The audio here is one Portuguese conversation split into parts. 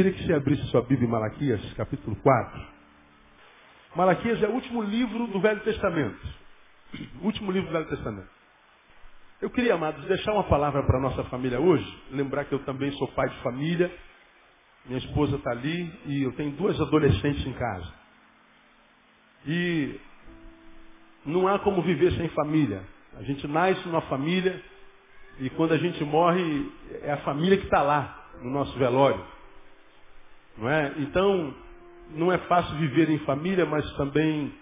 Queria que você abrisse sua Bíblia em Malaquias, capítulo 4. Malaquias é o último livro do Velho Testamento. O último livro do Velho Testamento. Eu queria, amados, deixar uma palavra para a nossa família hoje. Lembrar que eu também sou pai de família. Minha esposa está ali e eu tenho duas adolescentes em casa. E não há como viver sem família. A gente nasce numa família e quando a gente morre é a família que está lá no nosso velório. Não é? Então, não é fácil viver em família, mas também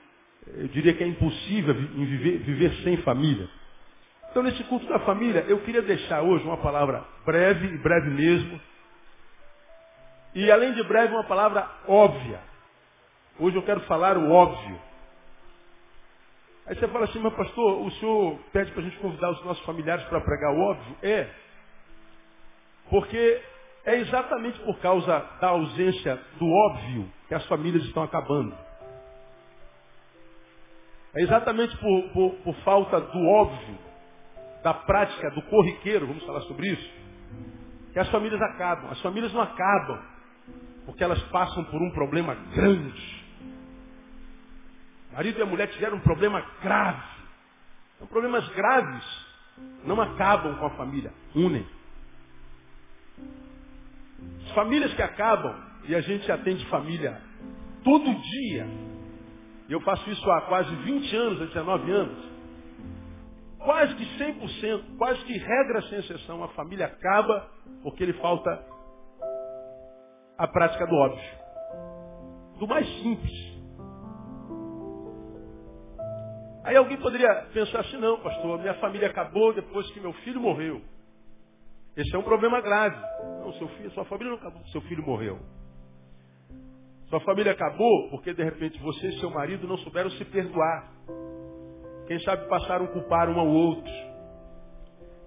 eu diria que é impossível viver, viver sem família. Então, nesse culto da família, eu queria deixar hoje uma palavra breve, breve mesmo, e além de breve, uma palavra óbvia. Hoje eu quero falar o óbvio. Aí você fala assim, mas pastor, o senhor pede para a gente convidar os nossos familiares para pregar o óbvio? É. Porque é exatamente por causa da ausência do óbvio que as famílias estão acabando. É exatamente por, por, por falta do óbvio, da prática, do corriqueiro, vamos falar sobre isso, que as famílias acabam. As famílias não acabam porque elas passam por um problema grande. O marido e a mulher tiveram um problema grave. Então, problemas graves não acabam com a família, unem. As famílias que acabam, e a gente atende família todo dia, eu faço isso há quase 20 anos, há 19 anos, quase que 100%, quase que regra sem exceção, a família acaba porque lhe falta a prática do óbvio. Do mais simples. Aí alguém poderia pensar assim, não, pastor, minha família acabou depois que meu filho morreu. Esse é um problema grave. Não, seu filho, sua família não acabou seu filho morreu. Sua família acabou porque de repente você e seu marido não souberam se perdoar. Quem sabe passaram a culpar um ao outro.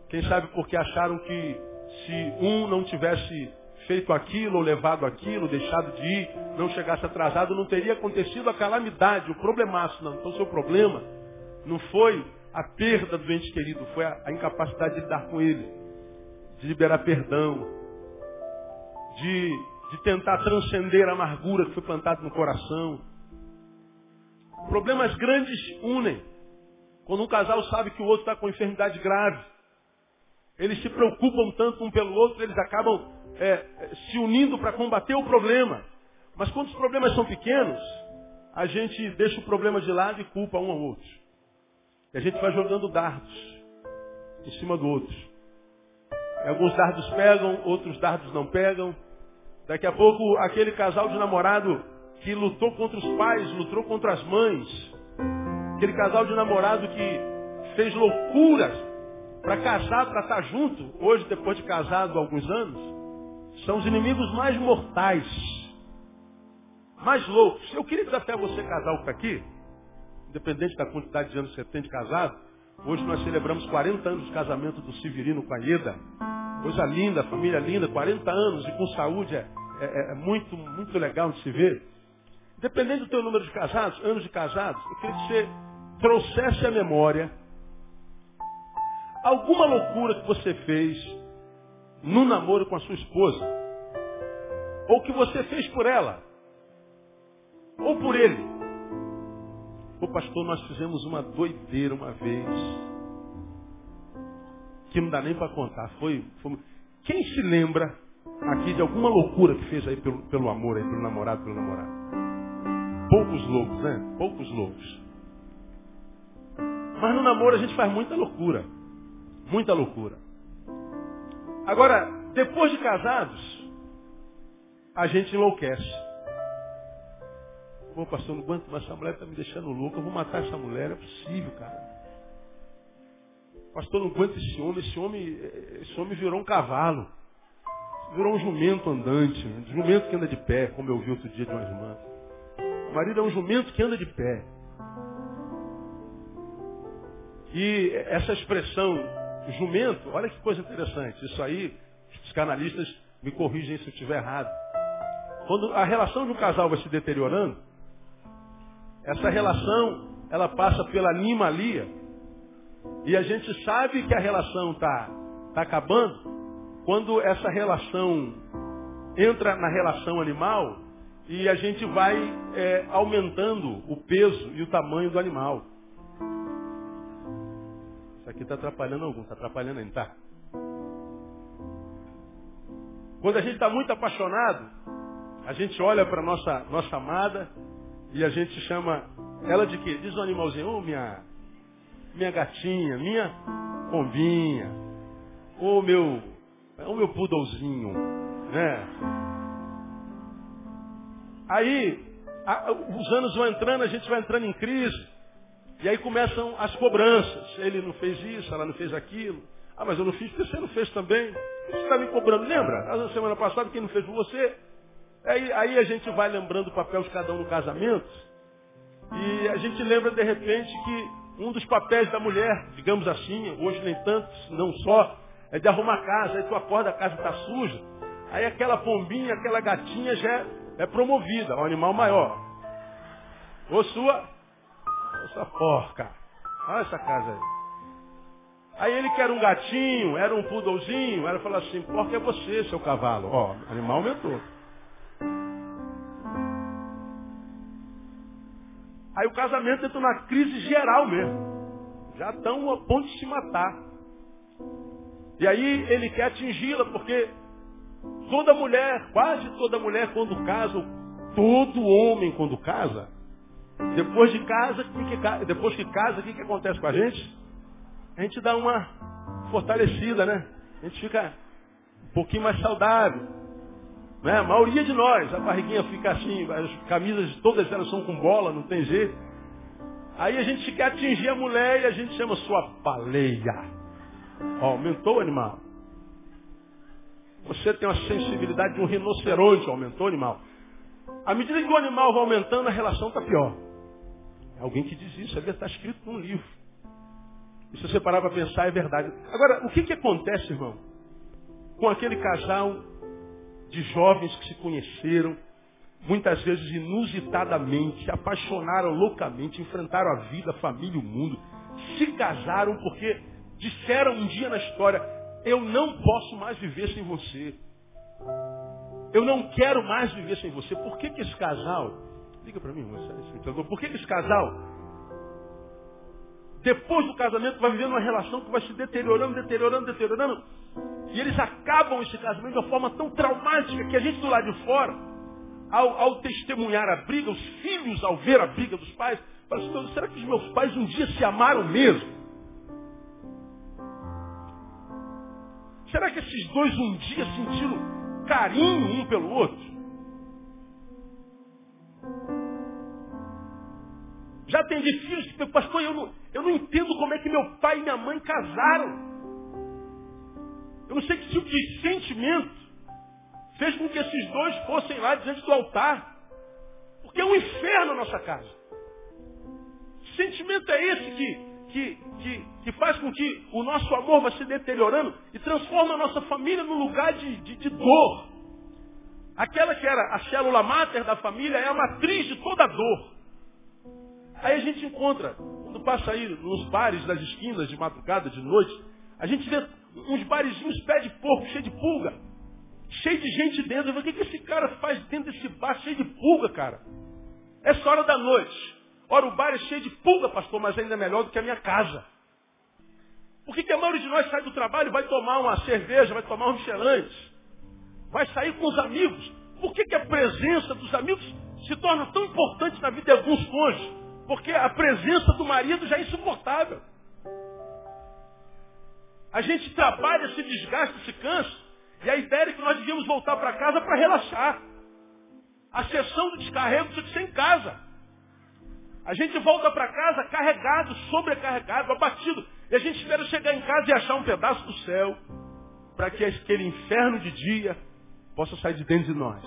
Quem sabe porque acharam que se um não tivesse feito aquilo, ou levado aquilo, deixado de ir, não chegasse atrasado, não teria acontecido a calamidade, o problemaço. Não. Então, seu problema não foi a perda do ente querido, foi a, a incapacidade de lidar com ele de liberar perdão, de, de tentar transcender a amargura que foi plantada no coração. Problemas grandes unem. Quando um casal sabe que o outro está com enfermidade grave, eles se preocupam tanto um pelo outro, eles acabam é, se unindo para combater o problema. Mas quando os problemas são pequenos, a gente deixa o problema de lado e culpa um ao outro. E a gente vai jogando dardos em cima do outro. Alguns dardos pegam, outros dardos não pegam. Daqui a pouco, aquele casal de namorado que lutou contra os pais, lutou contra as mães. Aquele casal de namorado que fez loucuras para casar, para estar junto. Hoje, depois de casado há alguns anos, são os inimigos mais mortais. Mais loucos. Eu queria desafiar você, casal, que está aqui, independente da quantidade de anos que você tem de casado, Hoje nós celebramos 40 anos de casamento do Severino com a Ieda. Coisa linda, família linda, 40 anos e com saúde é, é, é muito, muito legal de se ver. Dependendo do teu número de casados, anos de casados, eu queria que você trouxesse à memória alguma loucura que você fez no namoro com a sua esposa. Ou que você fez por ela. Ou por ele. Ô pastor, nós fizemos uma doideira uma vez. Que não dá nem para contar. Foi, foi, Quem se lembra aqui de alguma loucura que fez aí pelo, pelo amor, aí, pelo namorado, pelo namorado? Poucos loucos, né? Poucos loucos. Mas no namoro a gente faz muita loucura. Muita loucura. Agora, depois de casados, a gente enlouquece. Pô, pastor, não aguento mais, essa mulher está me deixando louco, eu vou matar essa mulher, é possível, cara. Pastor, não aguento esse homem, esse homem, esse homem virou um cavalo. Virou um jumento andante, um jumento que anda de pé, como eu vi outro dia de uma irmã. O marido é um jumento que anda de pé. E essa expressão, jumento, olha que coisa interessante. Isso aí, os psicanalistas me corrigem se eu estiver errado. Quando a relação de um casal vai se deteriorando, essa relação, ela passa pela animalia. E a gente sabe que a relação está tá acabando quando essa relação entra na relação animal e a gente vai é, aumentando o peso e o tamanho do animal. Isso aqui está atrapalhando algum, está atrapalhando ainda, tá? Quando a gente está muito apaixonado, a gente olha para nossa nossa amada e a gente chama ela de quê? Diz o um animalzinho, ô oh, minha, minha gatinha, minha pombinha, oh, meu, oh, meu poodlezinho, né? Aí, a, os anos vão entrando, a gente vai entrando em crise. E aí começam as cobranças. Ele não fez isso, ela não fez aquilo. Ah, mas eu não fiz porque você não fez também. Você está me cobrando, lembra? Na semana passada, quem não fez por você? Aí, aí a gente vai lembrando o papel de cada um no casamento. E a gente lembra de repente que um dos papéis da mulher, digamos assim, hoje nem tantos, não só, é de arrumar a casa. Aí tu acorda, a casa está suja. Aí aquela pombinha, aquela gatinha já é, é promovida, um animal maior. Ou sua, ou sua porca. Olha essa casa aí. Aí ele que era um gatinho, era um poodlezinho, ela falou assim, porca é você, seu cavalo. Ó, animal aumentou. Aí o casamento entra numa crise geral mesmo. Já estão a ponto de se matar. E aí ele quer atingi-la, porque toda mulher, quase toda mulher quando casa, todo homem quando casa, depois de casa, que, depois que casa, o que, que acontece com a gente? A gente dá uma fortalecida, né? A gente fica um pouquinho mais saudável. Né? A maioria de nós, a barriguinha fica assim, as camisas todas elas são com bola, não tem jeito. Aí a gente quer atingir a mulher e a gente chama sua baleia. Ó, aumentou o animal. Você tem uma sensibilidade de um rinoceronte, aumentou o animal. À medida que o animal vai aumentando, a relação está pior. É alguém que diz isso, está escrito num livro. E se você parar para pensar, é verdade. Agora, o que, que acontece, irmão, com aquele casal de jovens que se conheceram, muitas vezes inusitadamente, se apaixonaram loucamente, enfrentaram a vida, a família, o mundo, se casaram porque disseram um dia na história, eu não posso mais viver sem você. Eu não quero mais viver sem você. Por que, que esse casal, liga para mim, você, por que, que esse casal, depois do casamento, vai vivendo uma relação que vai se deteriorando, deteriorando, deteriorando, e eles acabam esse casamento de uma forma tão traumática que a gente do lado de fora, ao, ao testemunhar a briga, os filhos, ao ver a briga dos pais, falam assim, será que os meus pais um dia se amaram mesmo? Será que esses dois um dia sentiram carinho um pelo outro? Já tem filhos que, pastor, eu não, eu não entendo como é que meu pai e minha mãe casaram. Eu não sei que tipo de sentimento fez com que esses dois fossem lá diante do altar. Porque é um inferno a nossa casa. Sentimento é esse que, que, que, que, faz com que o nosso amor vá se deteriorando e transforma a nossa família num lugar de, de, de dor. Aquela que era a célula máter da família é a matriz de toda dor. Aí a gente encontra, quando passa aí nos bares das esquinas, de madrugada, de noite, a gente vê uns barizinhos pé de porco, cheio de pulga. Cheio de gente dentro. O que, que esse cara faz dentro desse bar cheio de pulga, cara? Essa hora da noite. Ora, o bar é cheio de pulga, pastor, mas ainda é melhor do que a minha casa. Por que, que a maioria de nós sai do trabalho e vai tomar uma cerveja, vai tomar um michelante? Vai sair com os amigos. Por que, que a presença dos amigos se torna tão importante na vida de alguns cônjuges? Porque a presença do marido já é insuportável. A gente trabalha, se desgasta, se cansa. E a ideia é que nós devíamos voltar para casa para relaxar. A sessão do descarrego precisa ser em casa. A gente volta para casa carregado, sobrecarregado, abatido. E a gente espera chegar em casa e achar um pedaço do céu para que aquele inferno de dia possa sair de dentro de nós.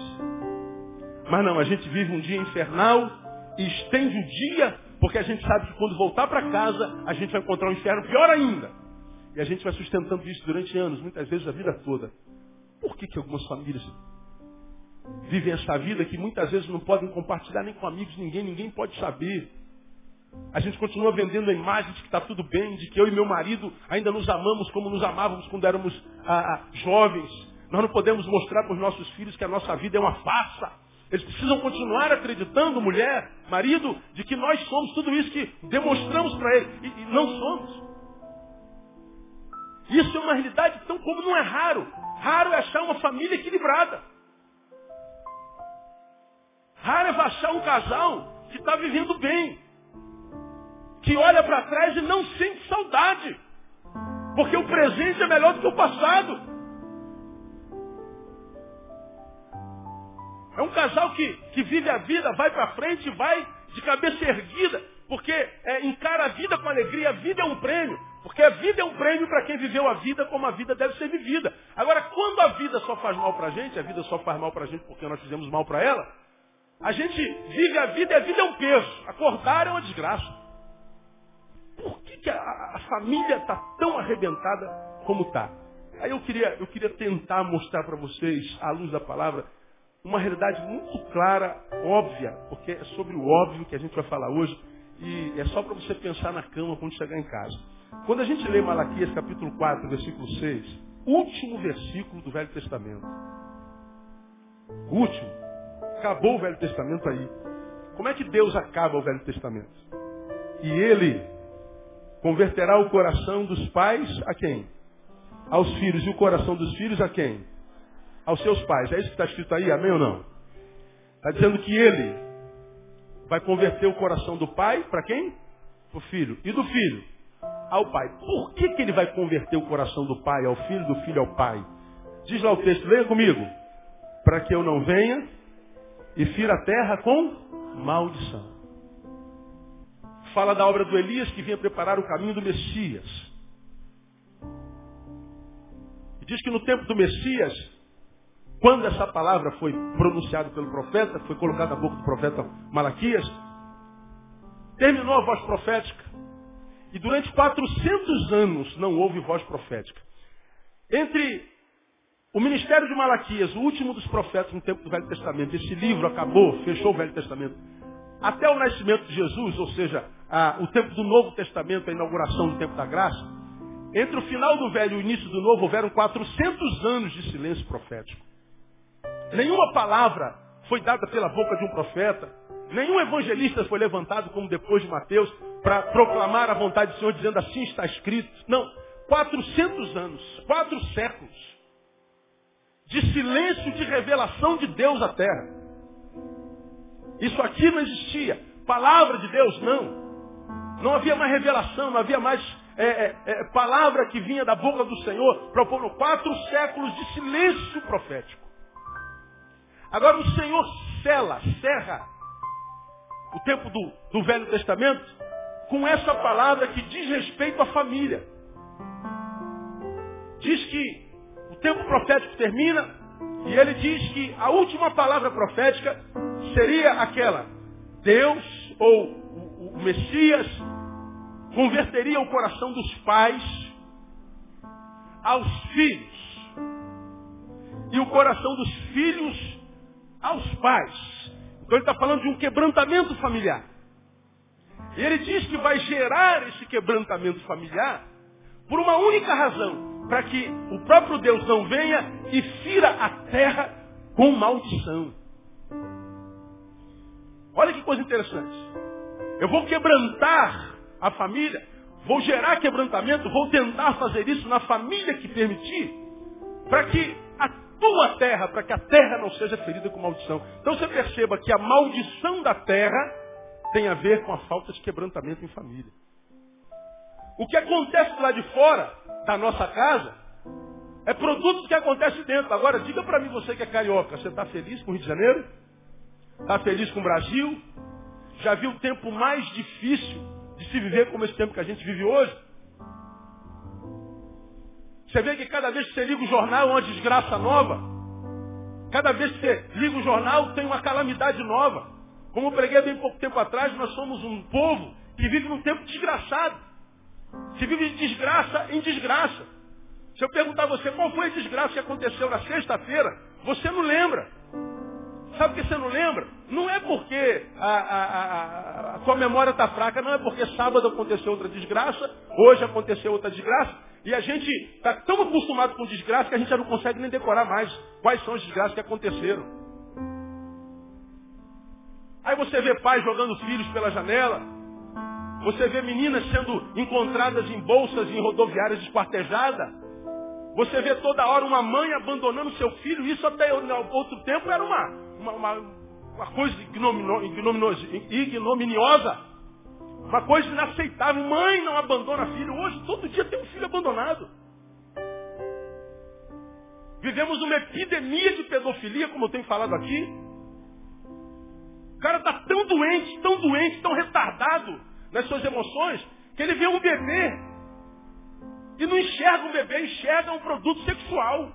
Mas não, a gente vive um dia infernal e estende o dia porque a gente sabe que quando voltar para casa a gente vai encontrar um inferno pior ainda. E a gente vai sustentando isso durante anos, muitas vezes a vida toda. Por que, que algumas famílias vivem essa vida que muitas vezes não podem compartilhar nem com amigos, ninguém, ninguém pode saber? A gente continua vendendo a imagem de que está tudo bem, de que eu e meu marido ainda nos amamos como nos amávamos quando éramos ah, ah, jovens. Nós não podemos mostrar para os nossos filhos que a nossa vida é uma farsa. Eles precisam continuar acreditando, mulher, marido, de que nós somos tudo isso que demonstramos para eles. E, e não somos. Isso é uma realidade tão como não é raro. Raro é achar uma família equilibrada. Raro é achar um casal que está vivendo bem. Que olha para trás e não sente saudade. Porque o presente é melhor do que o passado. É um casal que, que vive a vida, vai para frente, vai de cabeça erguida, porque é, encara a vida com alegria. A vida é um prêmio, porque a vida é um prêmio para quem viveu a vida como a vida deve ser vivida. Agora, quando a vida só faz mal para a gente, a vida só faz mal para a gente porque nós fizemos mal para ela, a gente vive a vida e a vida é um peso. Acordar é uma desgraça. Por que, que a, a família está tão arrebentada como está? Aí eu queria, eu queria tentar mostrar para vocês, à luz da palavra, uma realidade muito clara, óbvia, porque é sobre o óbvio que a gente vai falar hoje, e é só para você pensar na cama quando chegar em casa. Quando a gente lê Malaquias capítulo 4, versículo 6, último versículo do Velho Testamento. Último. Acabou o Velho Testamento aí. Como é que Deus acaba o Velho Testamento? E ele converterá o coração dos pais a quem? Aos filhos. E o coração dos filhos a quem? Aos seus pais. É isso que está escrito aí, amém ou não? Está dizendo que ele vai converter o coração do pai para quem? Para o filho. E do filho? Ao pai. Por que, que ele vai converter o coração do pai ao filho, do filho ao pai? Diz lá o texto, leia comigo. Para que eu não venha e fira a terra com maldição. Fala da obra do Elias que vinha preparar o caminho do Messias. Diz que no tempo do Messias, quando essa palavra foi pronunciada pelo profeta, foi colocada na boca do profeta Malaquias, terminou a voz profética. E durante 400 anos não houve voz profética. Entre o ministério de Malaquias, o último dos profetas no tempo do Velho Testamento, esse livro acabou, fechou o Velho Testamento, até o nascimento de Jesus, ou seja, a, o tempo do Novo Testamento, a inauguração do tempo da graça, entre o final do Velho e o início do Novo, houveram 400 anos de silêncio profético. Nenhuma palavra foi dada pela boca de um profeta. Nenhum evangelista foi levantado, como depois de Mateus, para proclamar a vontade do Senhor, dizendo assim está escrito. Não. 400 anos, quatro séculos de silêncio de revelação de Deus à terra. Isso aqui não existia. Palavra de Deus, não. Não havia mais revelação, não havia mais é, é, é, palavra que vinha da boca do Senhor para o povo. Quatro séculos de silêncio profético. Agora o Senhor cela, serra o tempo do, do Velho Testamento com essa palavra que diz respeito à família. Diz que o tempo profético termina e ele diz que a última palavra profética seria aquela: Deus ou o Messias converteria o coração dos pais aos filhos e o coração dos filhos aos pais. Então ele está falando de um quebrantamento familiar. E ele diz que vai gerar esse quebrantamento familiar por uma única razão, para que o próprio Deus não venha e fira a terra com maldição. Olha que coisa interessante. Eu vou quebrantar a família, vou gerar quebrantamento, vou tentar fazer isso na família que permitir, para que tua terra, para que a terra não seja ferida com maldição. Então você perceba que a maldição da terra tem a ver com a falta de quebrantamento em família. O que acontece lá de fora da nossa casa é produto do que acontece dentro. Agora, diga para mim, você que é carioca, você está feliz com o Rio de Janeiro? Está feliz com o Brasil? Já viu o tempo mais difícil de se viver como esse tempo que a gente vive hoje? Você vê que cada vez que você liga o jornal é uma desgraça nova. Cada vez que você liga o jornal tem uma calamidade nova. Como eu preguei bem pouco tempo atrás, nós somos um povo que vive num tempo desgraçado. Se vive de desgraça em desgraça. Se eu perguntar a você qual foi a desgraça que aconteceu na sexta-feira, você não lembra. Sabe por que você não lembra? Não é porque a, a, a, a tua memória está fraca, não é porque sábado aconteceu outra desgraça, hoje aconteceu outra desgraça. E a gente está tão acostumado com desgraça que a gente já não consegue nem decorar mais quais são as desgraças que aconteceram. Aí você vê pais jogando filhos pela janela. Você vê meninas sendo encontradas em bolsas em rodoviárias esquartejadas. Você vê toda hora uma mãe abandonando seu filho. Isso até outro tempo era uma, uma, uma, uma coisa ignominiosa. Uma coisa inaceitável. Mãe não abandona filho. Hoje, todo dia tem um filho abandonado. Vivemos uma epidemia de pedofilia, como eu tenho falado aqui. O cara está tão doente, tão doente, tão retardado nas suas emoções, que ele vê um bebê e não enxerga um bebê, enxerga um produto sexual.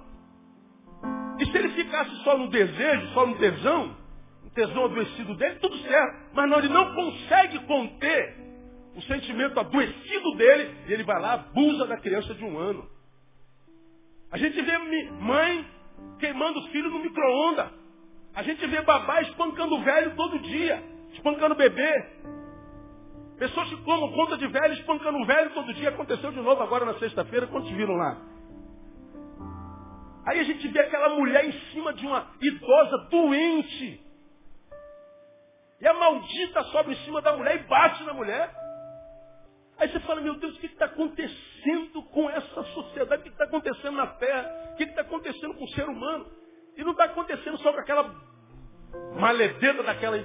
E se ele ficasse só no desejo, só no tesão, o tesão adoecido dele, tudo certo. Mas não, ele não consegue conter o sentimento adoecido dele e ele vai lá, abusa da criança de um ano. A gente vê mãe queimando o filho no micro-ondas. A gente vê babá espancando o velho todo dia, espancando o bebê. Pessoas que tomam conta de velho, espancando o velho todo dia. Aconteceu de novo agora na sexta-feira, quantos viram lá? Aí a gente vê aquela mulher em cima de uma idosa doente. E a maldita sobe em cima da mulher e bate na mulher. Aí você fala, meu Deus, o que está acontecendo com essa sociedade? O que está acontecendo na Terra? O que está acontecendo com o ser humano? E não está acontecendo só com aquela maledeta daquela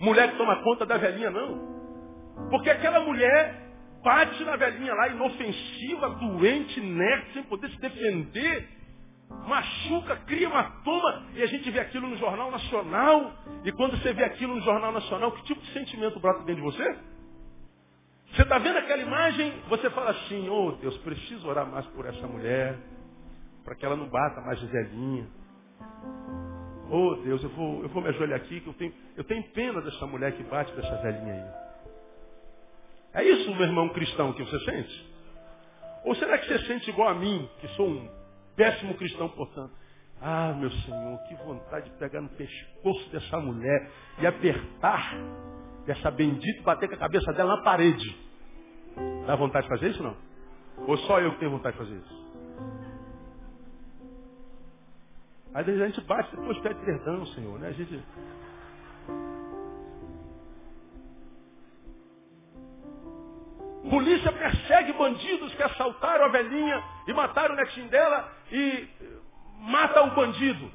mulher que toma conta da velhinha, não. Porque aquela mulher bate na velhinha lá, inofensiva, doente, inerte, sem poder se defender, machuca, cria uma toma, e a gente vê aquilo no Jornal Nacional. E quando você vê aquilo no Jornal Nacional, que tipo de sentimento brota dentro de você? Você está vendo aquela imagem, você fala assim, oh Deus, preciso orar mais por essa mulher, para que ela não bata mais de velhinha. Oh Deus, eu vou, eu vou me ajoelhar aqui, que eu tenho, eu tenho pena dessa mulher que bate dessa velhinha aí. É isso, meu irmão cristão, que você sente? Ou será que você sente igual a mim, que sou um péssimo cristão, portanto? Ah, meu Senhor, que vontade de pegar no pescoço dessa mulher e apertar dessa bendita bater com a cabeça dela na parede. Dá vontade de fazer isso não? Ou só eu que tenho vontade de fazer isso? Aí a gente bate depois pede perdão, Senhor, né? A gente. Polícia persegue bandidos que assaltaram a velhinha e mataram o netinho dela e mata o bandido.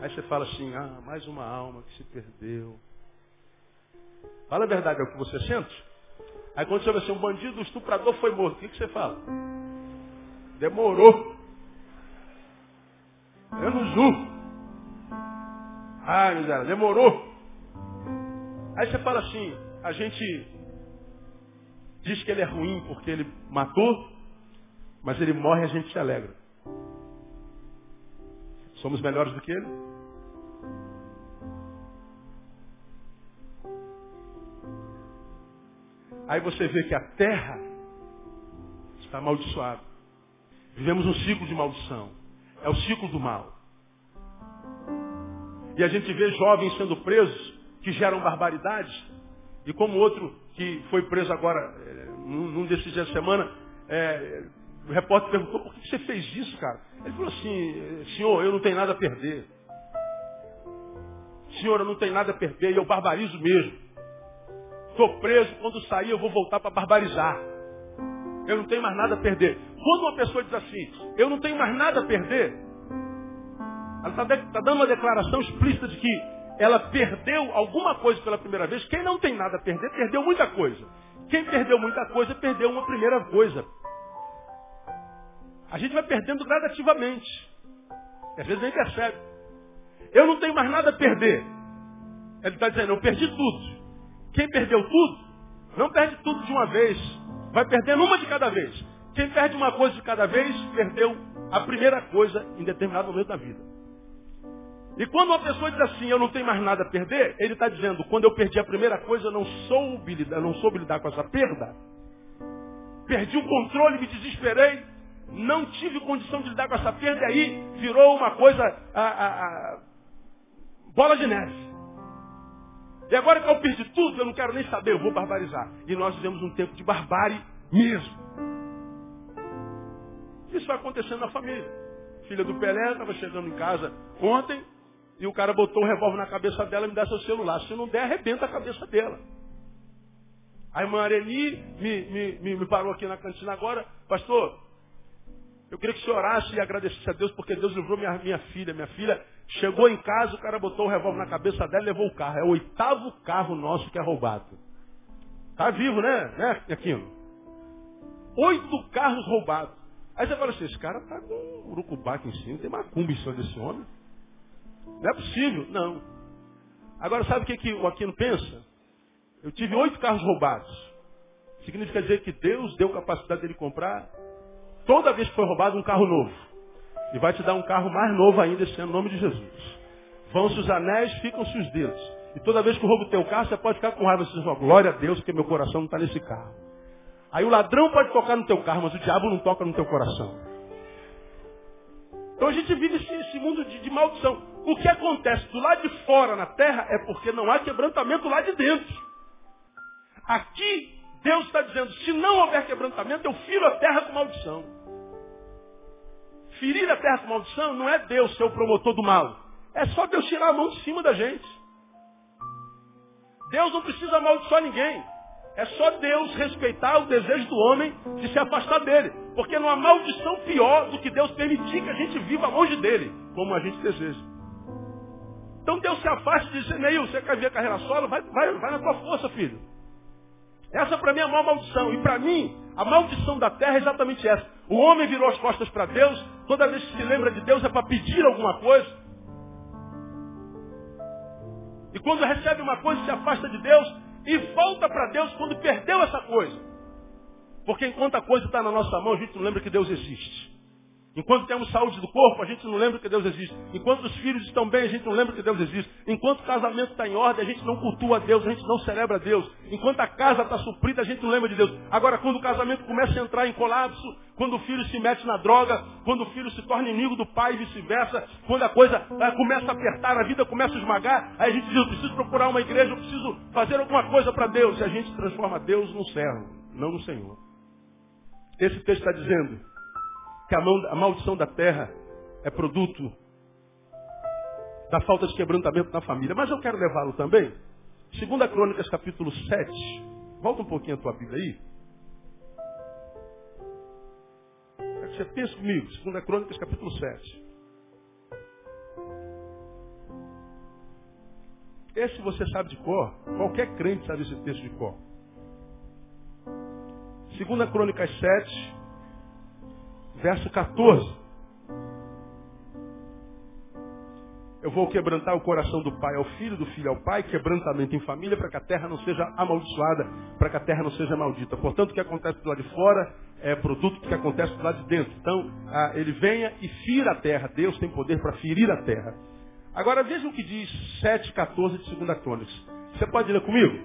Aí você fala assim, ah, mais uma alma que se perdeu. Fala a verdade, é o que você sente? Aí quando você vê assim, um bandido, um estuprador foi morto, o que, que você fala? Demorou. Menos um. Ai, miséria, demorou. Aí você fala assim, a gente diz que ele é ruim porque ele matou, mas ele morre e a gente se alegra. Somos melhores do que ele? Aí você vê que a terra está amaldiçoada. Vivemos um ciclo de maldição. É o ciclo do mal. E a gente vê jovens sendo presos que geram barbaridades. E como outro que foi preso agora, é, num desses dias de semana, é, o repórter perguntou, por que você fez isso, cara? Ele falou assim, senhor, eu não tenho nada a perder. Senhor, eu não tenho nada a perder e eu barbarizo mesmo. Estou preso, quando sair eu vou voltar para barbarizar. Eu não tenho mais nada a perder. Quando uma pessoa diz assim, eu não tenho mais nada a perder, ela está tá dando uma declaração explícita de que ela perdeu alguma coisa pela primeira vez. Quem não tem nada a perder, perdeu muita coisa. Quem perdeu muita coisa, perdeu uma primeira coisa. A gente vai perdendo gradativamente. Às vezes nem percebe. Eu não tenho mais nada a perder. Ele está dizendo, eu perdi tudo. Quem perdeu tudo, não perde tudo de uma vez. Vai perdendo uma de cada vez. Quem perde uma coisa de cada vez, perdeu a primeira coisa em determinado momento da vida. E quando uma pessoa diz assim, eu não tenho mais nada a perder, ele está dizendo, quando eu perdi a primeira coisa, eu não soube lidar, não soube lidar com essa perda. Perdi o controle, me desesperei, não tive condição de lidar com essa perda, e aí virou uma coisa, a, a, a bola de neve. E agora que eu perdi tudo, eu não quero nem saber, eu vou barbarizar. E nós vivemos um tempo de barbárie mesmo. Isso vai acontecendo na família. Filha do Pelé estava chegando em casa ontem e o cara botou um revólver na cabeça dela e me dá seu celular. Se não der, arrebenta a cabeça dela. A irmã Areni me, me, me, me parou aqui na cantina agora. Pastor, eu queria que senhor orasse e agradecesse a Deus porque Deus livrou minha, minha filha. Minha filha chegou em casa, o cara botou o revólver na cabeça dela e levou o carro. É o oitavo carro nosso que é roubado. Tá vivo, né? Né, Aquino? Oito carros roubados. Aí você fala assim, esse cara tá com um urucubá aqui em cima, tem macumba em cima desse homem. Não é possível. Não. Agora sabe o que, que o Aquino pensa? Eu tive oito carros roubados. Significa dizer que Deus deu capacidade dele comprar toda vez que foi roubado um carro novo. E vai te dar um carro mais novo ainda esse ano, em nome de Jesus. Vão-se os anéis, ficam-se os dedos. E toda vez que eu roubo o teu carro, você pode ficar com raiva. Você diz, glória a Deus, porque meu coração não está nesse carro. Aí o ladrão pode tocar no teu carro, mas o diabo não toca no teu coração. Então a gente vive esse, esse mundo de, de, maldição. O que acontece do lado de fora na terra é porque não há quebrantamento lá de dentro. Aqui, Deus está dizendo, se não houver quebrantamento, eu firo a terra com maldição. Ferir a terra com maldição não é Deus ser o promotor do mal. É só Deus tirar a mão de cima da gente. Deus não precisa amaldiçoar ninguém. É só Deus respeitar o desejo do homem de se afastar dele. Porque não há maldição pior do que Deus permitir que a gente viva longe dele, como a gente deseja. Então Deus se afasta e diz, Neil, você quer ver a carreira solo? Vai, vai, vai na tua força, filho. Essa para mim é a maior maldição. E para mim, a maldição da terra é exatamente essa. O homem virou as costas para Deus, toda vez que se lembra de Deus é para pedir alguma coisa. E quando recebe uma coisa, se afasta de Deus e volta para Deus quando perdeu essa coisa. Porque enquanto a coisa está na nossa mão, a gente não lembra que Deus existe. Enquanto temos saúde do corpo, a gente não lembra que Deus existe. Enquanto os filhos estão bem, a gente não lembra que Deus existe. Enquanto o casamento está em ordem, a gente não cultua a Deus, a gente não celebra a Deus. Enquanto a casa está suprida, a gente não lembra de Deus. Agora, quando o casamento começa a entrar em colapso, quando o filho se mete na droga, quando o filho se torna inimigo do pai e vice-versa, quando a coisa ah, começa a apertar, a vida começa a esmagar, aí a gente diz, eu preciso procurar uma igreja, eu preciso fazer alguma coisa para Deus. E a gente transforma Deus no servo, não no Senhor. Esse texto está dizendo, que a, mão, a maldição da terra é produto da falta de quebrantamento na família. Mas eu quero levá-lo também. Segunda Crônicas, capítulo 7. Volta um pouquinho a tua Bíblia aí. Quero que você pense comigo. Segunda Crônicas, capítulo 7. Esse você sabe de cor. Qualquer crente sabe esse texto de cor. Segunda Crônicas 7, verso 14. Eu vou quebrantar o coração do pai ao filho, do filho ao pai, quebrantamento em família, para que a terra não seja amaldiçoada, para que a terra não seja maldita. Portanto, o que acontece do lado de fora é produto do que acontece do lado de dentro. Então, ah, ele venha e fira a terra. Deus tem poder para ferir a terra. Agora, veja o que diz 7,14 de 2 Crônicas. Você pode ler comigo?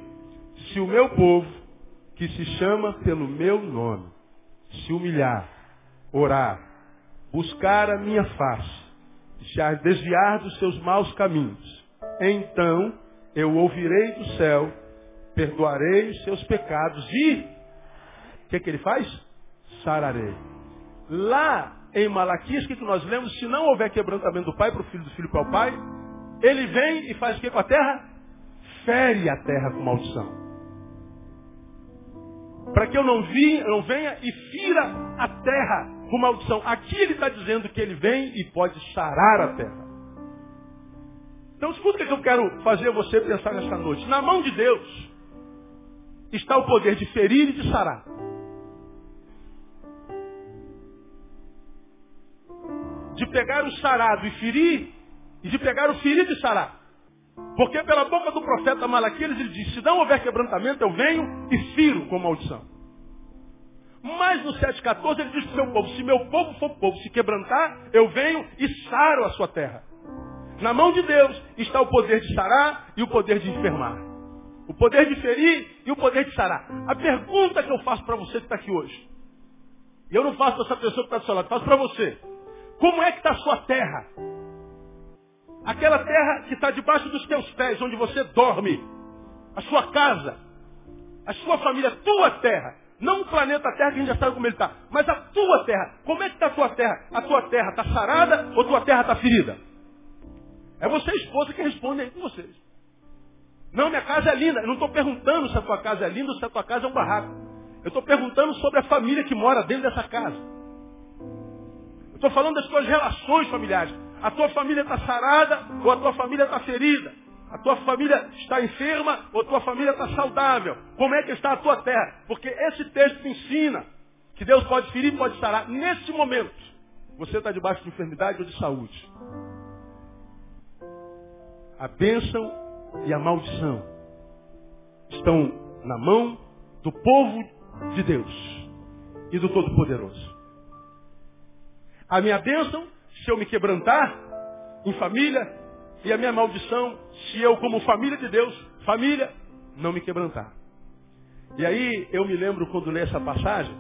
Se o meu povo, que se chama pelo meu nome, se humilhar, orar, buscar a minha face, se desviar dos seus maus caminhos, então eu ouvirei do céu, perdoarei os seus pecados e o que, que ele faz? Sararei. Lá em Malaquias, que nós lemos, se não houver quebrantamento do pai para o filho, do filho para o pai, ele vem e faz o que com a terra? Fere a terra com maldição. Para que eu não, vi, não venha e fira a terra com maldição. Aqui ele está dizendo que ele vem e pode sarar a terra. Então escuta o que eu quero fazer você pensar nessa noite. Na mão de Deus está o poder de ferir e de sarar. De pegar o sarado e ferir, e de pegar o ferido e sarar. Porque pela boca do profeta Malaquias ele diz, se não houver quebrantamento, eu venho e firo com maldição. Mas no 7,14 ele diz para o seu povo, se meu povo for povo se quebrantar, eu venho e saro a sua terra. Na mão de Deus está o poder de sarar e o poder de enfermar. O poder de ferir e o poder de sarar. A pergunta que eu faço para você que está aqui hoje, e eu não faço para essa pessoa que está do seu lado, faço para você. Como é que está a sua terra? Aquela terra que está debaixo dos teus pés, onde você dorme. A sua casa. A sua família, a tua terra. Não o planeta Terra, que a gente já sabe como ele está, mas a tua terra. Como é que está a tua terra? A tua terra está sarada ou a tua terra está ferida? É você, esposa, que responde aí com vocês. Não, minha casa é linda. Eu não estou perguntando se a tua casa é linda ou se a tua casa é um barraco. Eu estou perguntando sobre a família que mora dentro dessa casa. Eu estou falando das tuas relações familiares. A tua família está sarada ou a tua família está ferida? A tua família está enferma ou a tua família está saudável? Como é que está a tua terra? Porque esse texto ensina que Deus pode ferir, pode sarar. Nesse momento, você está debaixo de enfermidade ou de saúde. A bênção e a maldição estão na mão do povo de Deus e do Todo-Poderoso. A minha bênção, se eu me quebrantar em família, e a minha maldição, se eu, como família de Deus, família, não me quebrantar. E aí eu me lembro quando li essa passagem,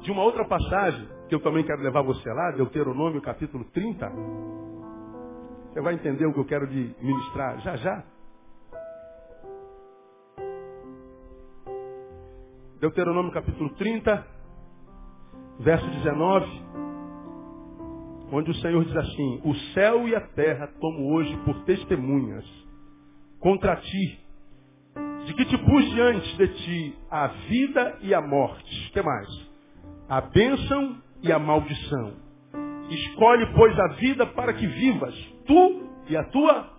de uma outra passagem, que eu também quero levar você lá, Deuteronômio capítulo 30. Você vai entender o que eu quero de ministrar já já. Deuteronômio capítulo 30, verso 19, onde o Senhor diz assim: O céu e a terra tomo hoje por testemunhas contra ti, de que te pus diante de ti a vida e a morte. Que mais? A bênção e a maldição. Escolhe, pois, a vida para que vivas, tu e a tua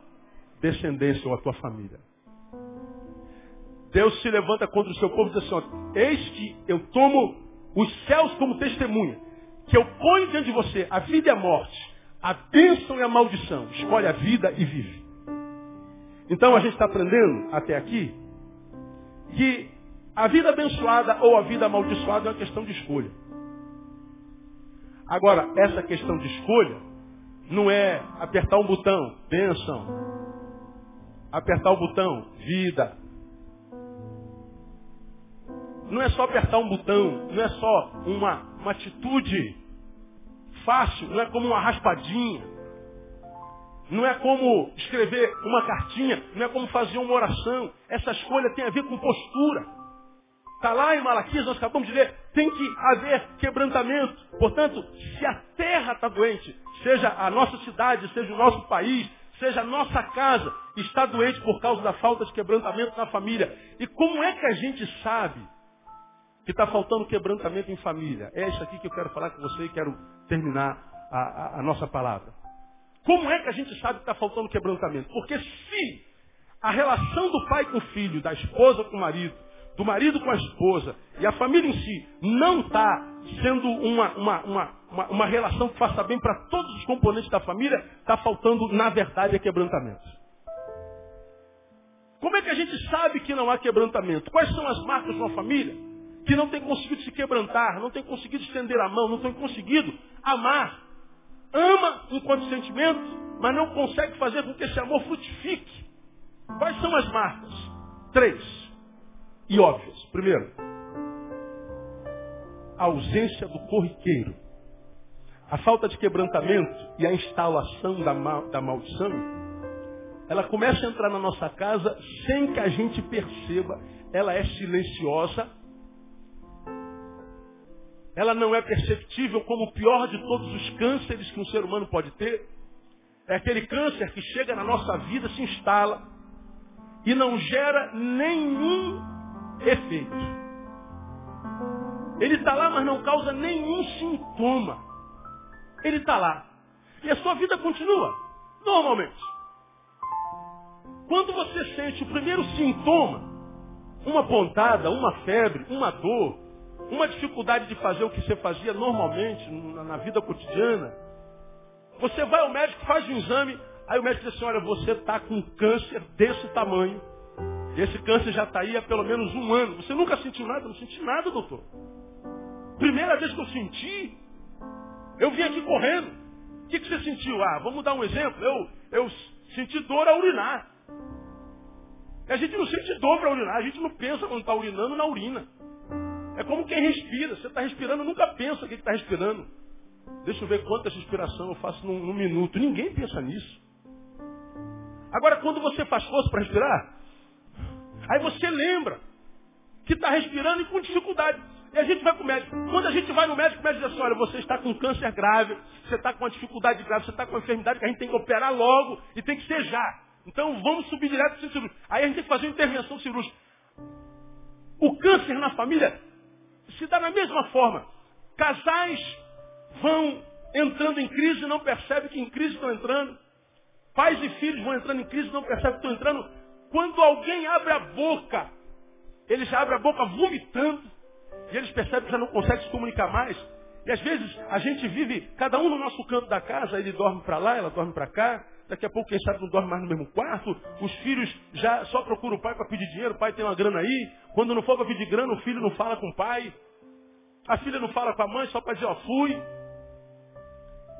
descendência ou a tua família. Deus se levanta contra o seu povo e diz assim, ó, eis que eu tomo os céus como testemunha, que eu ponho diante de você a vida e a morte, a bênção e a maldição. Escolhe a vida e vive. Então a gente está aprendendo até aqui que a vida abençoada ou a vida amaldiçoada é uma questão de escolha. Agora, essa questão de escolha não é apertar um botão, bênção. Apertar o botão, vida. Não é só apertar um botão, não é só uma, uma atitude fácil, não é como uma raspadinha. Não é como escrever uma cartinha, não é como fazer uma oração. Essa escolha tem a ver com postura. Está lá em Malaquias, nós acabamos de ler, tem que haver quebrantamento. Portanto, se a terra está doente, seja a nossa cidade, seja o nosso país, seja a nossa casa, está doente por causa da falta de quebrantamento na família. E como é que a gente sabe que está faltando quebrantamento em família. É isso aqui que eu quero falar com você e quero terminar a, a, a nossa palavra. Como é que a gente sabe que está faltando quebrantamento? Porque se a relação do pai com o filho, da esposa com o marido, do marido com a esposa e a família em si não está sendo uma, uma, uma, uma, relação que faça bem para todos os componentes da família, está faltando, na verdade, é quebrantamento. Como é que a gente sabe que não há quebrantamento? Quais são as marcas de uma família? Que não tem conseguido se quebrantar, não tem conseguido estender a mão, não tem conseguido amar. Ama enquanto sentimento, mas não consegue fazer com que esse amor frutifique. Quais são as marcas? Três. E óbvias. Primeiro, a ausência do corriqueiro. A falta de quebrantamento e a instalação da, mal, da maldição, ela começa a entrar na nossa casa sem que a gente perceba. Ela é silenciosa, ela não é perceptível como o pior de todos os cânceres que um ser humano pode ter. É aquele câncer que chega na nossa vida, se instala e não gera nenhum efeito. Ele está lá, mas não causa nenhum sintoma. Ele está lá. E a sua vida continua, normalmente. Quando você sente o primeiro sintoma, uma pontada, uma febre, uma dor, uma dificuldade de fazer o que você fazia normalmente na vida cotidiana. Você vai ao médico, faz um exame, aí o médico diz assim, olha, você está com câncer desse tamanho. Esse câncer já está aí há pelo menos um ano. Você nunca sentiu nada? Não senti nada, doutor. Primeira vez que eu senti, eu vim aqui correndo. O que, que você sentiu? Ah, vamos dar um exemplo. Eu, eu senti dor a urinar. A gente não sente dor para urinar, a gente não pensa quando está urinando na urina. É como quem respira. Você está respirando, nunca pensa que está respirando. Deixa eu ver quantas respiração eu faço num, num minuto. Ninguém pensa nisso. Agora, quando você faz força para respirar, aí você lembra que está respirando e com dificuldade. E a gente vai para o médico. Quando a gente vai no médico, o médico diz assim, olha, você está com câncer grave, você está com uma dificuldade grave, você está com uma enfermidade que a gente tem que operar logo e tem que ser já. Então vamos subir direto para o cirúrgico. Aí a gente tem que fazer uma intervenção cirúrgica. O câncer na família se dá da mesma forma. Casais vão entrando em crise e não percebem que em crise estão entrando. Pais e filhos vão entrando em crise e não percebem que estão entrando. Quando alguém abre a boca, ele já abre a boca vomitando. E eles percebem que já não conseguem se comunicar mais. E às vezes a gente vive, cada um no nosso canto da casa, ele dorme para lá, ela dorme para cá. Daqui a pouco, quem sabe, não dorme mais no mesmo quarto. Os filhos já só procuram o pai para pedir dinheiro. O pai tem uma grana aí. Quando não for para pedir grana, o filho não fala com o pai. A filha não fala com a mãe só para dizer, ó, fui.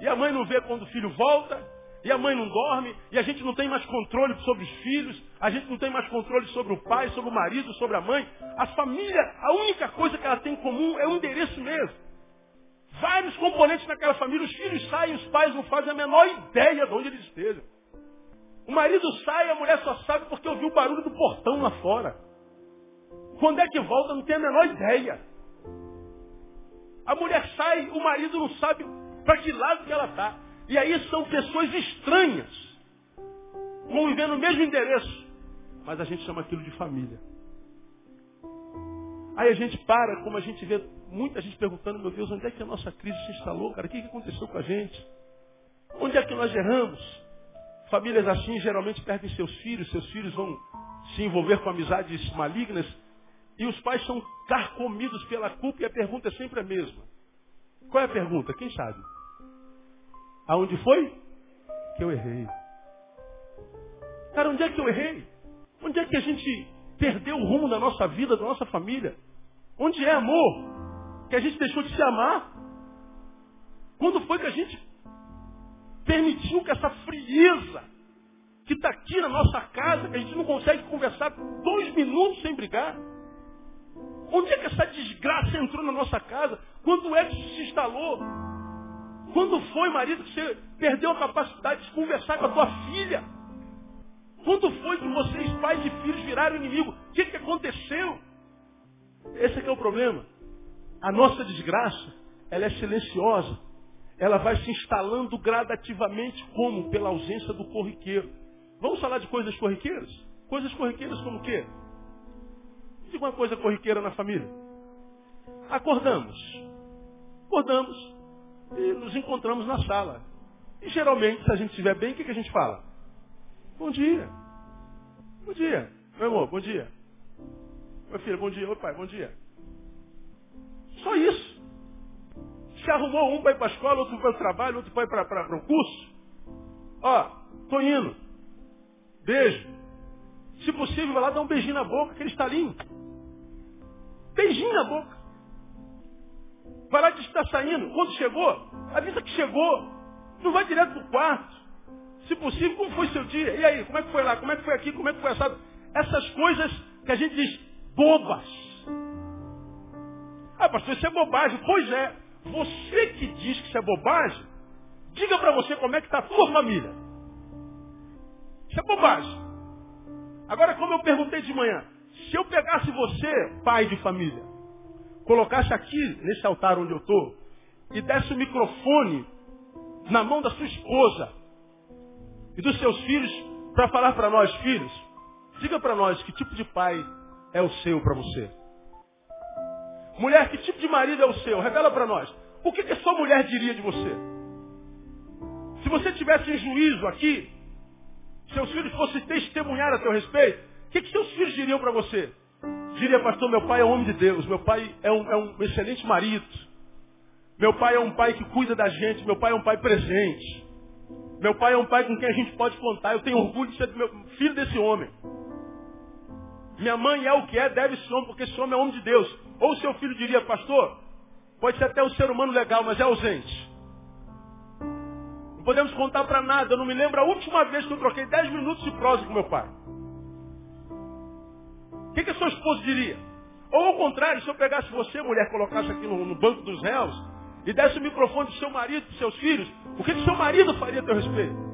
E a mãe não vê quando o filho volta. E a mãe não dorme. E a gente não tem mais controle sobre os filhos. A gente não tem mais controle sobre o pai, sobre o marido, sobre a mãe. A família, a única coisa que ela tem em comum é o endereço mesmo vários componentes naquela família, os filhos saem, os pais não fazem a menor ideia de onde eles estejam. O marido sai, a mulher só sabe porque ouviu o barulho do portão lá fora. Quando é que volta, não tem a menor ideia. A mulher sai, o marido não sabe para que lado que ela está. E aí são pessoas estranhas, convivendo no mesmo endereço. Mas a gente chama aquilo de família. Aí a gente para, como a gente vê muita gente perguntando, meu Deus, onde é que a nossa crise se instalou, cara? O que aconteceu com a gente? Onde é que nós erramos? Famílias assim geralmente perdem seus filhos, seus filhos vão se envolver com amizades malignas e os pais são carcomidos pela culpa e a pergunta é sempre a mesma. Qual é a pergunta? Quem sabe? Aonde foi que eu errei? Cara, onde é que eu errei? Onde é que a gente perdeu o rumo da nossa vida, da nossa família? Onde é amor? que a gente deixou de se amar? Quando foi que a gente permitiu que essa frieza que está aqui na nossa casa, que a gente não consegue conversar dois minutos sem brigar? Onde é que essa desgraça entrou na nossa casa? Quando é que isso se instalou? Quando foi, marido, que você perdeu a capacidade de conversar com a tua filha? Quando foi que vocês, pais e filhos, viraram inimigo? O que, que aconteceu? Esse é é o problema. A nossa desgraça, ela é silenciosa. Ela vai se instalando gradativamente como? Pela ausência do corriqueiro. Vamos falar de coisas corriqueiras? Coisas corriqueiras como o quê? Diga uma coisa corriqueira na família. Acordamos. Acordamos e nos encontramos na sala. E geralmente, se a gente estiver bem, o que, que a gente fala? Bom dia. Bom dia. Meu amor, bom dia. Meu filho, bom dia. Oi, pai, bom dia. Só isso. Se arrumou um para ir para a escola, outro para o trabalho, outro para ir para o curso. Ó, tô indo. Beijo. Se possível, vai lá dar um beijinho na boca, aquele estalinho. Beijinho na boca. Vai lá de está saindo. Quando chegou, avisa que chegou. Não vai direto para o quarto. Se possível, como foi seu dia? E aí, como é que foi lá? Como é que foi aqui? Como é que foi assado? Essas coisas que a gente diz bobas. Ah, pastor, isso é bobagem. Pois é. Você que diz que isso é bobagem, diga para você como é que está a tua família. Isso é bobagem. Agora, como eu perguntei de manhã, se eu pegasse você, pai de família, colocasse aqui, nesse altar onde eu estou, e desse o microfone na mão da sua esposa e dos seus filhos, para falar para nós, filhos, diga para nós que tipo de pai é o seu para você. Mulher, que tipo de marido é o seu? Revela para nós. O que, que a sua mulher diria de você? Se você tivesse em juízo aqui, seus filhos fossem testemunhar a teu respeito, o que, que seus filhos diriam para você? Diria, pastor, meu pai é homem de Deus, meu pai é um, é um excelente marido. Meu pai é um pai que cuida da gente, meu pai é um pai presente. Meu pai é um pai com quem a gente pode contar. Eu tenho orgulho de ser meu, filho desse homem. Minha mãe é o que é, deve ser homem, porque esse homem é homem de Deus. Ou seu filho diria, pastor, pode ser até um ser humano legal, mas é ausente. Não podemos contar para nada. Eu não me lembro a última vez que eu troquei 10 minutos de prosa com meu pai. O que, que a sua esposa diria? Ou ao contrário, se eu pegasse você, mulher, colocasse aqui no, no banco dos réus e desse o microfone do seu marido, dos seus filhos, o que, que seu marido faria a teu respeito?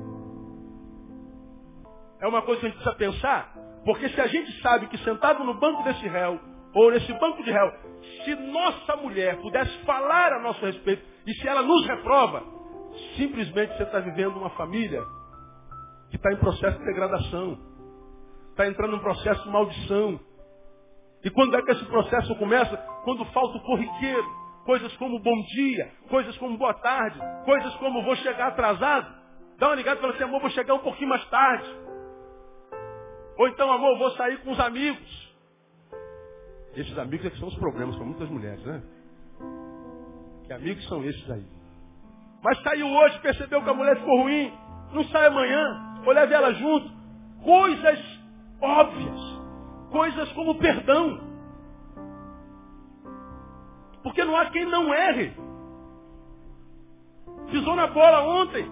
É uma coisa que a gente precisa pensar, porque se a gente sabe que sentado no banco desse réu, ou nesse banco de réu, se nossa mulher pudesse falar a nosso respeito e se ela nos reprova, simplesmente você está vivendo uma família que está em processo de degradação, está entrando num processo de maldição. E quando é que esse processo começa? Quando falta o corriqueiro, coisas como bom dia, coisas como boa tarde, coisas como vou chegar atrasado. Dá uma ligada e fala assim, amor, vou chegar um pouquinho mais tarde. Ou então, amor, vou sair com os amigos. Esses amigos é que são os problemas para muitas mulheres, né? Que amigos são esses aí? Mas saiu hoje, percebeu que a mulher ficou ruim, não sai amanhã, ou leve ela junto. Coisas óbvias, coisas como perdão. Porque não há quem não erre. Pisou na bola ontem.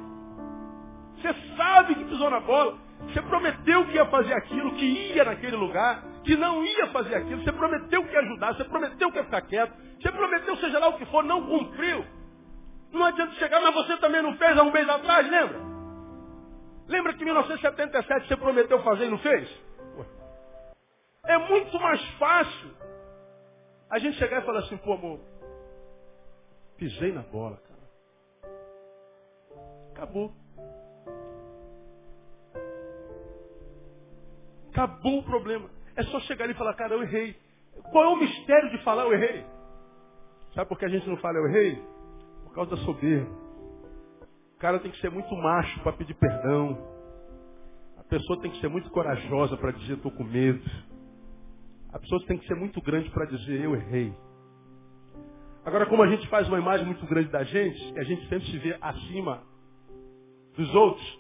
Você sabe que pisou na bola. Você prometeu que ia fazer aquilo, que ia naquele lugar, que não ia fazer aquilo. Você prometeu que ia ajudar, você prometeu que ia ficar quieto. Você prometeu, seja lá o que for, não cumpriu. Não adianta chegar, mas você também não fez há um mês atrás, lembra? Lembra que em 1977 você prometeu fazer e não fez? É muito mais fácil a gente chegar e falar assim, pô amor, pisei na bola, cara. Acabou. Acabou o problema. É só chegar ali e falar, cara, eu errei. Qual é o mistério de falar eu errei? Sabe por que a gente não fala eu errei? Por causa da soberba. O cara tem que ser muito macho para pedir perdão. A pessoa tem que ser muito corajosa para dizer estou com medo. A pessoa tem que ser muito grande para dizer eu errei. Agora, como a gente faz uma imagem muito grande da gente, e a gente sempre se vê acima dos outros,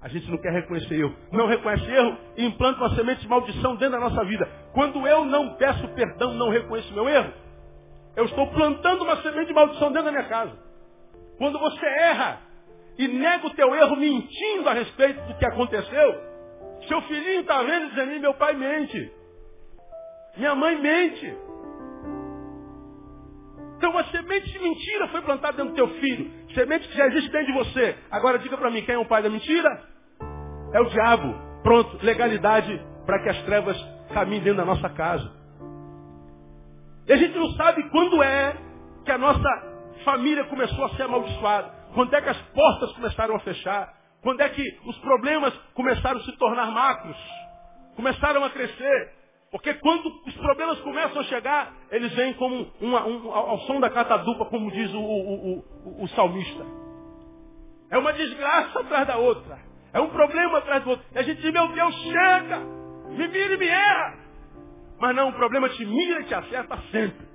a gente não quer reconhecer erro. Não reconhece erro e implanta uma semente de maldição dentro da nossa vida. Quando eu não peço perdão, não reconheço meu erro, eu estou plantando uma semente de maldição dentro da minha casa. Quando você erra e nega o teu erro mentindo a respeito do que aconteceu, seu filhinho está vendo e dizendo, meu pai mente. Minha mãe mente. Então uma semente de mentira foi plantada dentro do teu filho. Semente que já existe dentro de você. Agora diga para mim, quem é o pai da mentira? É o diabo. Pronto, legalidade para que as trevas caminhem dentro da nossa casa. E a gente não sabe quando é que a nossa família começou a ser amaldiçoada. Quando é que as portas começaram a fechar. Quando é que os problemas começaram a se tornar macros. Começaram a crescer. Porque quando os problemas começam a chegar, eles vêm como uma, um, ao som da catadupa, como diz o, o, o, o, salmista. É uma desgraça atrás da outra. É um problema atrás do outro. E a gente diz, meu Deus, chega! Me mira e me erra! Mas não, o problema te mira e te acerta sempre.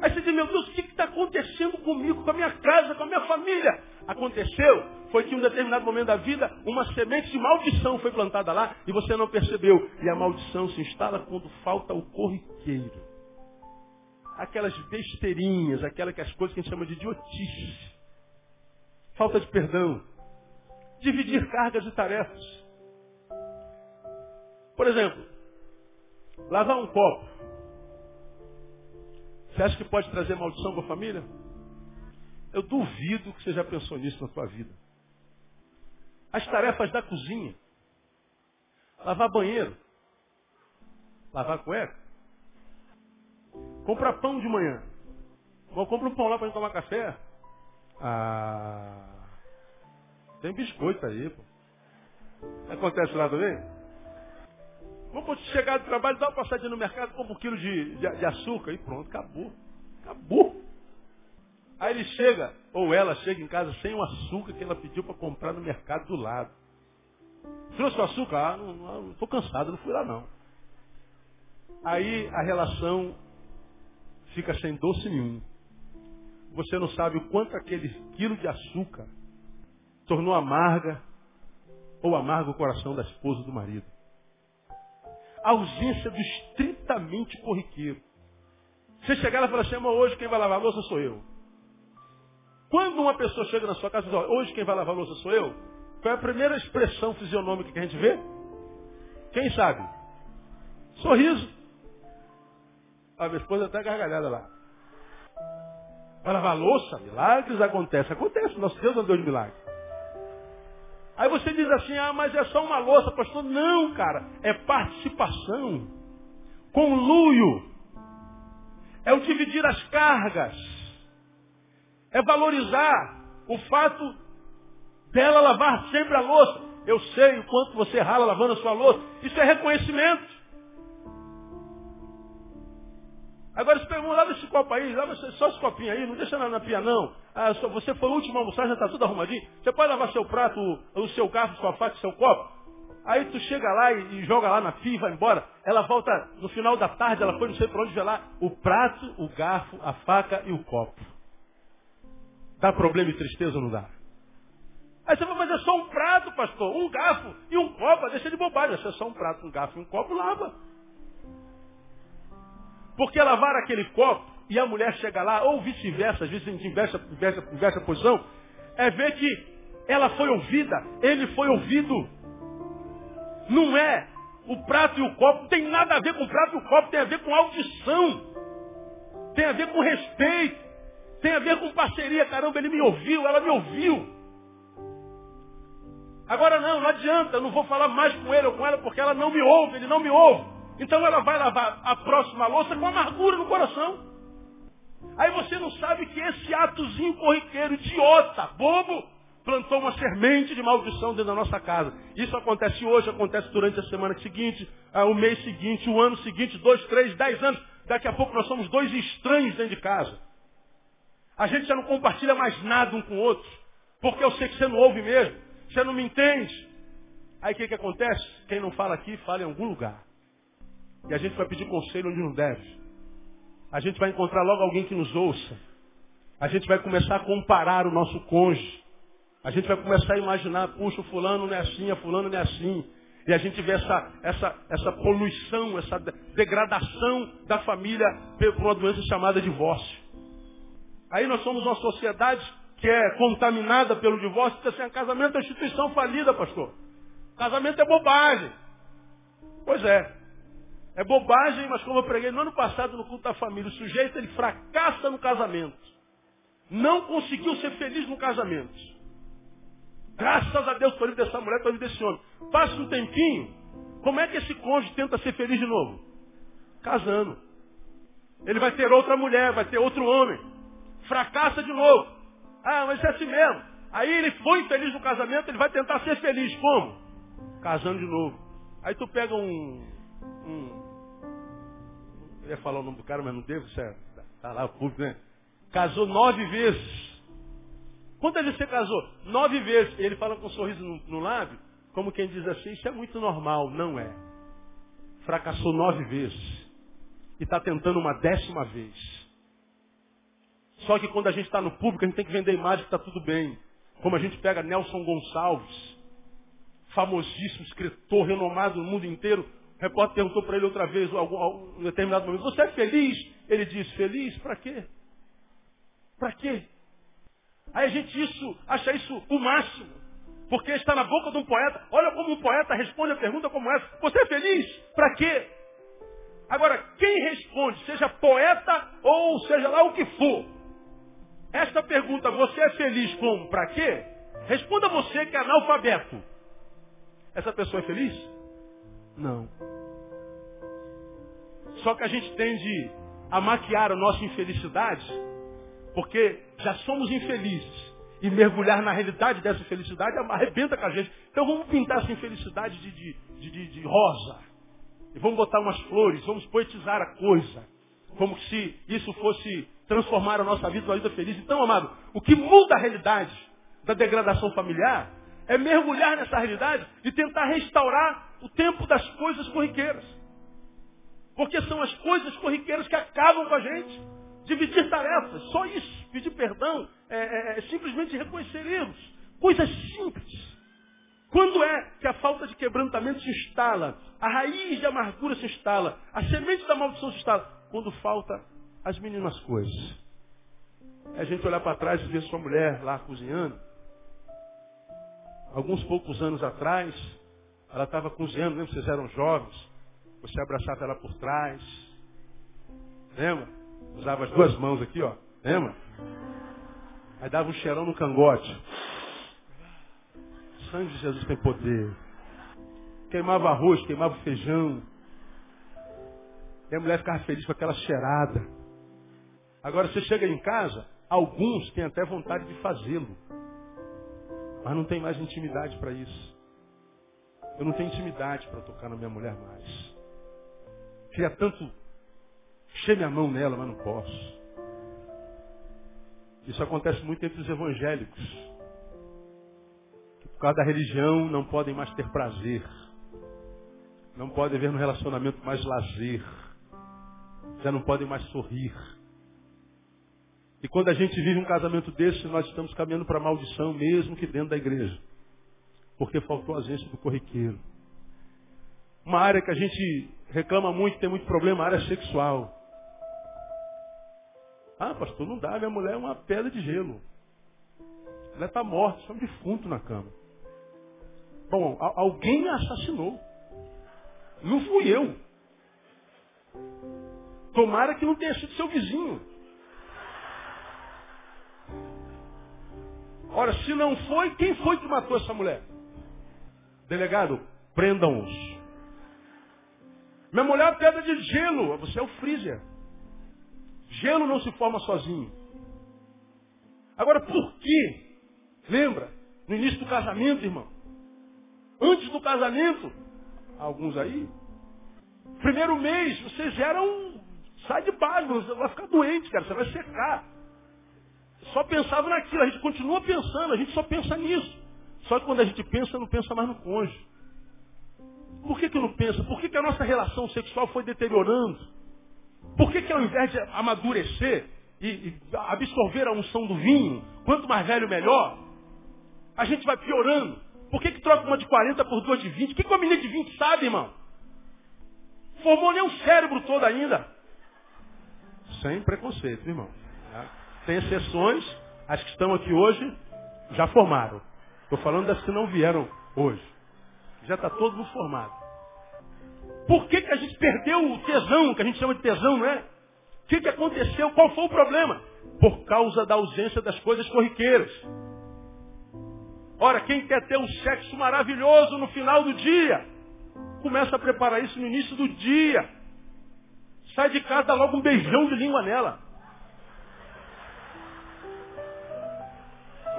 Aí você diz, meu Deus, o que está acontecendo comigo, com a minha casa, com a minha família? Aconteceu foi que em um determinado momento da vida, uma semente de maldição foi plantada lá e você não percebeu. E a maldição se instala quando falta o corriqueiro. Aquelas besteirinhas, aquelas que as coisas que a gente chama de idiotice. Falta de perdão. Dividir cargas e tarefas. Por exemplo, lavar um copo. Você acha que pode trazer maldição para a família? Eu duvido que você já pensou nisso na sua vida. As tarefas da cozinha. Lavar banheiro. Lavar cueca. Comprar pão de manhã. Vou comprar um pão lá para gente tomar café. Ah. Tem biscoito aí, pô. Acontece lá também? Vamos chegar do trabalho, dá uma passadinha no mercado, compra um quilo de, de, de açúcar e pronto, acabou. Acabou. Aí ele chega, ou ela chega em casa sem o açúcar que ela pediu para comprar no mercado do lado. Trouxe o açúcar? Ah, não estou cansado, não fui lá não. Aí a relação fica sem doce nenhum. Você não sabe o quanto aquele quilo de açúcar tornou amarga ou amarga o coração da esposa do marido. A ausência do estritamente corriqueiro. Você chegar lá e falar assim, hoje quem vai lavar a louça sou eu. Quando uma pessoa chega na sua casa e diz, hoje quem vai lavar a louça sou eu, qual é a primeira expressão fisionômica que a gente vê? Quem sabe? Sorriso. A minha esposa até gargalhada lá. Vai lavar a louça? Milagres acontecem. Acontece, nosso Deus é um Deus de milagres. Aí você diz assim, ah, mas é só uma louça, pastor. Não, cara, é participação. Conluio. É o dividir as cargas. É valorizar o fato dela lavar sempre a louça. Eu sei o quanto você rala lavando a sua louça. Isso é reconhecimento. Agora se pergunta, lava esse copo aí, lava só esse copinho aí, não deixa nada na pia não. Ah, você foi o último almoçar, já está tudo arrumadinho. Você pode lavar seu prato, o seu garfo, sua faca, seu copo. Aí tu chega lá e, e, joga lá na pia e vai embora. Ela volta no final da tarde, ela foi não sei para onde ver lá. O prato, o garfo, a faca e o copo. Dá problema e tristeza ou não dá? Aí você vai, mas é só um prato, pastor. Um garfo e um copo, deixa de bobagem. Se é só um prato, um garfo e um copo, lava. Porque lavar aquele copo e a mulher chega lá, ou vice-versa, às vezes a gente inverte, inverte, inverte a posição, é ver que ela foi ouvida, ele foi ouvido. Não é o prato e o copo, tem nada a ver com o prato e o copo, tem a ver com audição, tem a ver com respeito, tem a ver com parceria. Caramba, ele me ouviu, ela me ouviu. Agora não, não adianta, eu não vou falar mais com ele ou com ela porque ela não me ouve, ele não me ouve. Então ela vai lavar a próxima louça com amargura no coração. Aí você não sabe que esse atozinho corriqueiro, idiota, bobo, plantou uma semente de maldição dentro da nossa casa. Isso acontece hoje, acontece durante a semana seguinte, ah, o mês seguinte, o ano seguinte, dois, três, dez anos. Daqui a pouco nós somos dois estranhos dentro de casa. A gente já não compartilha mais nada um com o outro. Porque eu sei que você não ouve mesmo. Você não me entende. Aí o que, que acontece? Quem não fala aqui, fala em algum lugar. E a gente vai pedir conselho onde não deve. A gente vai encontrar logo alguém que nos ouça. A gente vai começar a comparar o nosso cônjuge. A gente vai começar a imaginar, puxa, o fulano não é assim, a fulano não é assim. E a gente vê essa, essa, essa poluição, essa degradação da família por uma doença chamada divórcio. Aí nós somos uma sociedade que é contaminada pelo divórcio, diz assim, casamento é instituição falida, pastor. Casamento é bobagem. Pois é. É bobagem, mas como eu preguei no ano passado no culto da família, o sujeito ele fracassa no casamento. Não conseguiu ser feliz no casamento. Graças a Deus por livre dessa mulher, por livre desse homem. Passa um tempinho, como é que esse cônjuge tenta ser feliz de novo? Casando. Ele vai ter outra mulher, vai ter outro homem. Fracassa de novo. Ah, mas é assim mesmo. Aí ele foi infeliz no casamento, ele vai tentar ser feliz. Como? Casando de novo. Aí tu pega um, um eu ia falar o nome do cara, mas não devo, isso é, tá lá o público, né? Casou nove vezes. Quantas vezes você casou? Nove vezes. Ele fala com um sorriso no, no lábio, como quem diz assim, isso é muito normal. Não é. Fracassou nove vezes. E está tentando uma décima vez. Só que quando a gente está no público, a gente tem que vender imagem que está tudo bem. Como a gente pega Nelson Gonçalves, famosíssimo escritor, renomado no mundo inteiro, o repórter perguntou para ele outra vez, em um determinado momento, você é feliz? Ele disse, feliz? Para quê? Para quê? Aí a gente isso, acha isso o máximo. Porque está na boca de um poeta. Olha como um poeta responde a pergunta como essa. Você é feliz? Para quê? Agora, quem responde, seja poeta ou seja lá o que for, esta pergunta, você é feliz como? Para quê? Responda você que é analfabeto. Essa pessoa é feliz? Não. Só que a gente tende a maquiar a nossa infelicidade, porque já somos infelizes. E mergulhar na realidade dessa infelicidade arrebenta com a gente. Então vamos pintar essa infelicidade de, de, de, de rosa. E vamos botar umas flores, vamos poetizar a coisa. Como se isso fosse transformar a nossa vida numa vida feliz. Então, amado, o que muda a realidade da degradação familiar é mergulhar nessa realidade e tentar restaurar o tempo das coisas corriqueiras. Porque são as coisas corriqueiras que acabam com a gente. Dividir tarefas, só isso. Pedir perdão, é, é, é simplesmente reconhecer erros. Coisas simples. Quando é que a falta de quebrantamento se instala? A raiz de amargura se instala? A semente da maldição se instala? Quando falta as mínimas coisas. É a gente olhar para trás e ver sua mulher lá cozinhando. Alguns poucos anos atrás, ela estava cozinhando, lembra? Vocês eram jovens. Você abraçava ela por trás. Lembra? Usava as duas mãos aqui, ó. Lembra? Aí dava um cheirão no cangote. Sangue de Jesus tem poder. Queimava arroz, queimava feijão. E a mulher ficava feliz com aquela cheirada. Agora você chega em casa, alguns têm até vontade de fazê-lo. Mas não tem mais intimidade para isso. Eu não tenho intimidade para tocar na minha mulher mais. Queria tanto encher minha mão nela, mas não posso. Isso acontece muito entre os evangélicos. Que por causa da religião não podem mais ter prazer. Não podem ver no relacionamento mais lazer. Já não podem mais sorrir. E quando a gente vive um casamento desse, nós estamos caminhando para a maldição, mesmo que dentro da igreja. Porque faltou a ausência do corriqueiro. Uma área que a gente reclama muito, tem muito problema, a área sexual. Ah, pastor, não dá, minha mulher é uma pedra de gelo. Ela está morta, só um defunto na cama. Bom, alguém me assassinou. Não fui eu. Tomara que não tenha sido seu vizinho. Ora, se não foi, quem foi que matou essa mulher? Delegado, prendam-os. Minha mulher é pedra de gelo, você é o freezer. Gelo não se forma sozinho. Agora, por que? Lembra? No início do casamento, irmão. Antes do casamento, alguns aí, primeiro mês, vocês eram. Sai de base, você vai ficar doente, cara, você vai secar. Só pensava naquilo, a gente continua pensando, a gente só pensa nisso. Só que quando a gente pensa, não pensa mais no cônjuge. Por que, que não pensa? Por que, que a nossa relação sexual foi deteriorando? Por que, que ao invés de amadurecer e, e absorver a unção do vinho, quanto mais velho melhor, a gente vai piorando? Por que, que troca uma de 40 por duas de 20? O que, que uma menina de 20 sabe, irmão? Formou nem o cérebro todo ainda. Sem preconceito, irmão. Tem exceções, as que estão aqui hoje já formaram. Estou falando das que não vieram hoje. Já está todo mundo formado. Por que, que a gente perdeu o tesão, que a gente chama de tesão, não é? O que, que aconteceu? Qual foi o problema? Por causa da ausência das coisas corriqueiras. Ora, quem quer ter um sexo maravilhoso no final do dia, começa a preparar isso no início do dia. Sai de casa, dá logo um beijão de língua nela.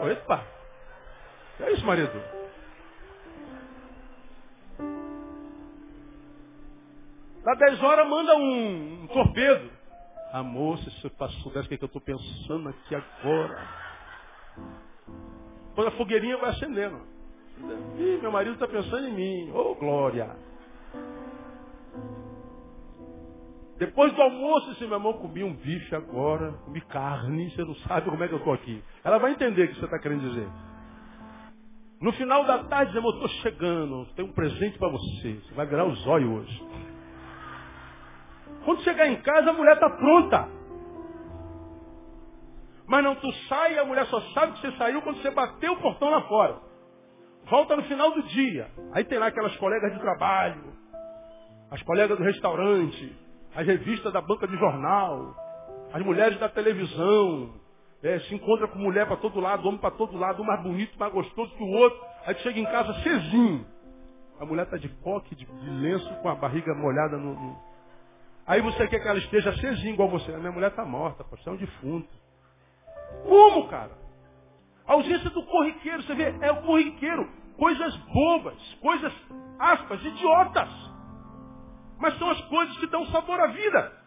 Epa! É isso, marido. Dá 10 horas, manda um, um torpedo. Amor, se você soubesse o que, é que eu estou pensando aqui agora. Quando a fogueirinha vai acendendo. Ih, meu marido está pensando em mim. Ô, oh, glória. Depois do almoço, assim, meu irmão, comi um bife agora, comi carne, você não sabe como é que eu estou aqui. Ela vai entender o que você está querendo dizer. No final da tarde, meu irmão, estou chegando, tem um presente para você. Você vai virar o zóio hoje. Quando chegar em casa, a mulher está pronta. Mas não, tu sai a mulher só sabe que você saiu quando você bateu o portão lá fora. Volta no final do dia. Aí tem lá aquelas colegas de trabalho, as colegas do restaurante, as revistas da banca de jornal, as mulheres da televisão. É, se encontra com mulher para todo lado, homem para todo lado, um mais bonito, mais gostoso que o outro. Aí chega em casa cezinho. A mulher está de coque, de, de, lenço, com a barriga molhada no, no Aí você quer que ela esteja cezinha igual você. A minha mulher está morta, pô, você é um defunto. Como, cara? A ausência do corriqueiro, você vê, é o corriqueiro. Coisas bobas, coisas, aspas, idiotas. Mas são as coisas que dão sabor à vida.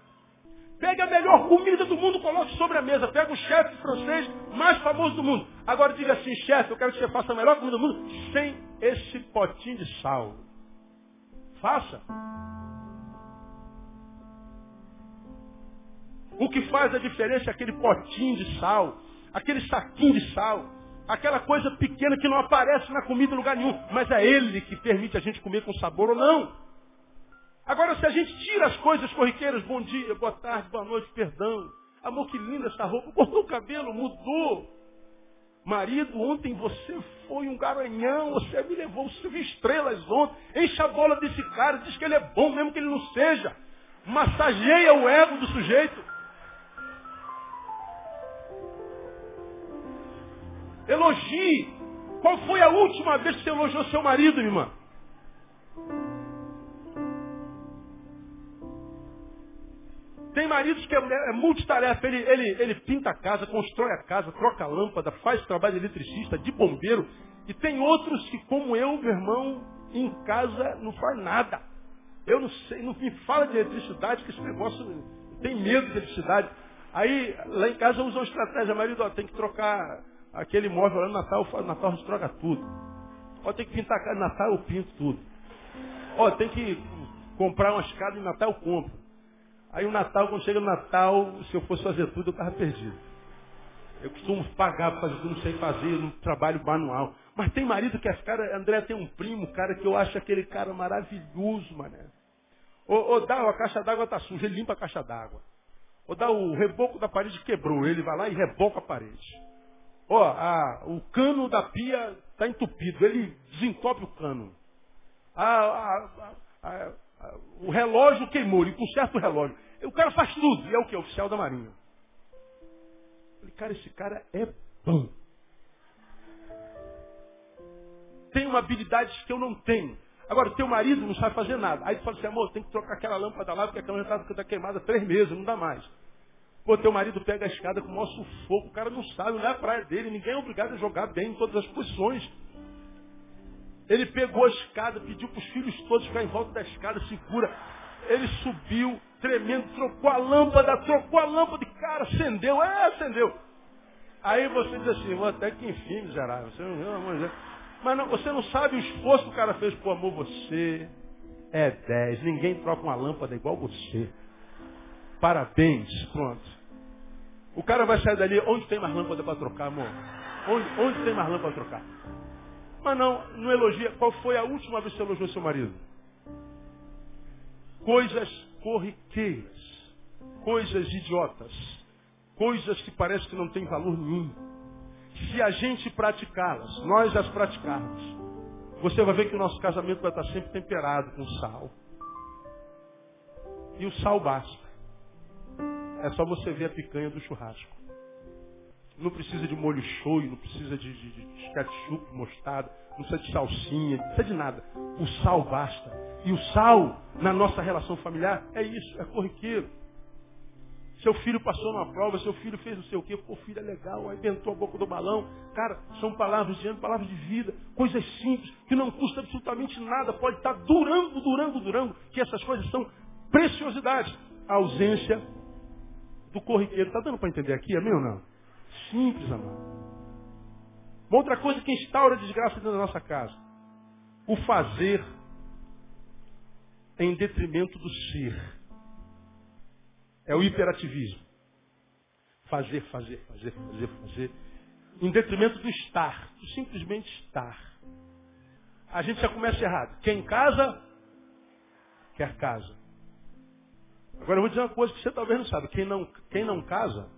Pega a melhor comida do mundo, coloque sobre a mesa. Pega o chefe francês mais famoso do mundo. Agora diga assim, chefe, eu quero que você faça a melhor comida do mundo sem esse potinho de sal. Faça. O que faz a diferença é aquele potinho de sal, aquele saquinho de sal, aquela coisa pequena que não aparece na comida em lugar nenhum, mas é ele que permite a gente comer com sabor ou não. Agora, se a gente tira as coisas corriqueiras, bom dia, boa tarde, boa noite, perdão, amor, que linda essa roupa, cortou o cabelo, mudou. Marido, ontem você foi um garanhão, você me levou, você viu estrelas ontem, enche a bola desse cara, diz que ele é bom, mesmo que ele não seja. Massageia o ego do sujeito. Elogie. Qual foi a última vez que você elogiou seu marido, irmã? Tem maridos que é, é multitarefa, ele, ele, ele pinta a casa, constrói a casa, troca a lâmpada, faz trabalho de eletricista, de bombeiro. E tem outros que, como eu, meu irmão, em casa não faz nada. Eu não sei, não me fala de eletricidade, que esse negócio tem medo de eletricidade. Aí, lá em casa, usam estratégia. Marido, ó, tem que trocar aquele móvel lá no Natal. No Natal a troca tudo. Ó, tem que pintar a casa Natal, eu pinto tudo. Ó, tem que comprar uma escada no Natal, eu compro. Aí o Natal, quando chega no Natal, se eu fosse fazer tudo, eu estava perdido. Eu costumo pagar para fazer tudo, não sei fazer, no trabalho manual. Mas tem marido que as cara, André tem um primo, cara, que eu acho aquele cara maravilhoso, mané. Ou, ou dá, a caixa d'água está suja, ele limpa a caixa d'água. Ou dá o reboco da parede quebrou, ele vai lá e reboca a parede. Ó, a, o cano da pia está entupido, ele desentope o cano. A, a, o relógio queimou, ele conserta o relógio. O cara faz tudo, e é o que? Oficial da Marinha. Eu falei, cara, esse cara é bom. Tem uma habilidade que eu não tenho. Agora, teu marido não sabe fazer nada. Aí tu fala assim, amor, tem que trocar aquela lâmpada lá, porque aquela lâmpada está queimada há três meses, não dá mais. Pô, teu marido pega a escada com o maior sufoco, o cara não sabe, não é a praia dele, ninguém é obrigado a jogar bem em todas as posições. Ele pegou a escada, pediu para os filhos todos ficar em volta da escada, segura. Ele subiu, tremendo, trocou a lâmpada, trocou a lâmpada, e cara, acendeu, é, acendeu. Aí você diz assim, até que enfim, miserável, você não, mas não, você não sabe o esforço que o cara fez por amor você. É 10. Ninguém troca uma lâmpada igual você. Parabéns. Pronto. O cara vai sair dali. Onde tem mais lâmpada para trocar, amor? Onde, onde tem mais lâmpada para trocar? Mas não, não elogia. Qual foi a última vez que você elogiou seu marido? Coisas corriqueiras. Coisas idiotas. Coisas que parecem que não têm valor nenhum se a gente praticá-las, nós as praticarmos, você vai ver que o nosso casamento vai estar sempre temperado com sal. E o sal basta. É só você ver a picanha do churrasco. Não precisa de molho shoyu, não precisa de, de, de ketchup, mostarda, não precisa de salsinha, não precisa de nada. O sal basta. E o sal, na nossa relação familiar, é isso, é corriqueiro. Seu filho passou numa prova, seu filho fez não sei o quê, pô, filho é legal, aí a boca do balão. Cara, são palavras de ano, palavras de vida, coisas simples, que não custa absolutamente nada, pode estar durando, durando, durando, que essas coisas são preciosidades. A ausência do corriqueiro. Está dando para entender aqui, amém ou não? Simples, amado. Uma outra coisa que instaura desgraça dentro da nossa casa. O fazer em detrimento do ser. É o hiperativismo. Fazer, fazer, fazer, fazer, fazer. Em detrimento do estar. Do simplesmente estar. A gente já começa errado. Quem casa, quer casa. Agora eu vou dizer uma coisa que você talvez não sabe. Quem não, quem não casa,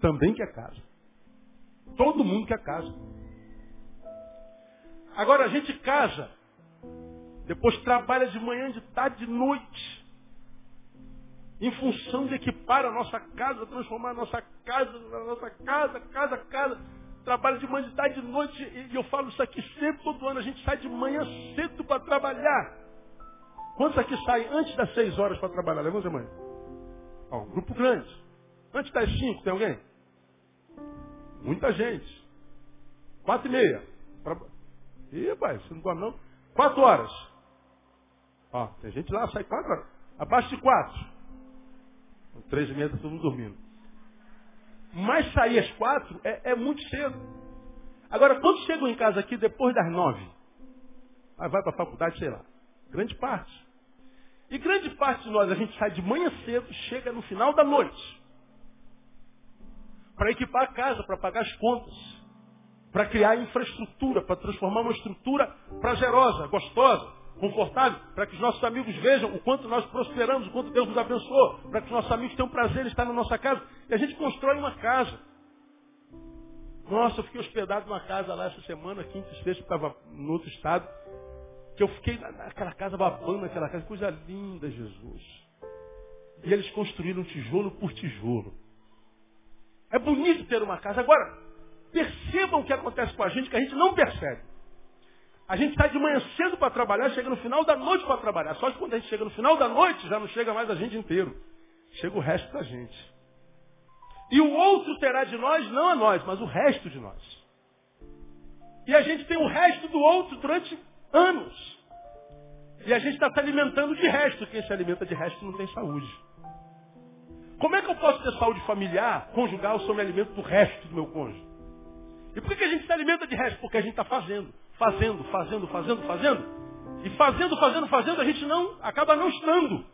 também quer casa. Todo mundo quer casa. Agora a gente casa, depois trabalha de manhã, de tarde, de noite em função de equipar a nossa casa, transformar a nossa casa, a nossa casa, casa, casa. Trabalho de manhã, de tarde, de noite, e eu falo isso aqui sempre, todo ano. A gente sai de manhã cedo para trabalhar. Quantos aqui saem antes das seis horas para trabalhar? Levanta a mãe. Ó, um grupo grande. Antes das cinco, tem alguém? Muita gente. Quatro e meia. Ih, pai, você não dorme não? Quatro horas. Ó, tem gente lá, sai quatro horas. Abaixo de quatro. Três e meia está todo mundo dormindo. Mas sair às quatro é, é, muito cedo. Agora, quantos chegam em casa aqui depois das nove? Ah, vai para a faculdade, sei lá. Grande parte. E grande parte de nós, a gente sai de manhã cedo, chega no final da noite. Para equipar a casa, para pagar as contas. Para criar infraestrutura, para transformar uma estrutura prazerosa, gostosa confortável, para que os nossos amigos vejam o quanto nós prosperamos, o quanto Deus nos abençoou, para que os nossos amigos tenham prazer em estar na nossa casa. E a gente constrói uma casa. Nossa, eu fiquei hospedado numa casa lá essa semana, quinta e sexta, estava no outro estado, que eu fiquei naquela casa babando naquela casa, coisa linda, Jesus. E eles construíram tijolo por tijolo. É bonito ter uma casa. Agora, percebam o que acontece com a gente, que a gente não percebe. A gente sai de manhã cedo para trabalhar, chega no final da noite para trabalhar. Só que quando a gente chega no final da noite, já não chega mais a gente inteiro. chega o resto da gente. E o outro terá de nós, não a nós, mas o resto de nós. E a gente tem o resto do outro durante anos. E a gente está se alimentando de resto. Quem se alimenta de resto não tem saúde. Como é que eu posso ter saúde familiar, conjugal, se eu me alimento do resto do meu cônjuge? E por que a gente se alimenta de resto? Porque a gente está fazendo, fazendo, fazendo, fazendo, fazendo. E fazendo, fazendo, fazendo, a gente não acaba não estando.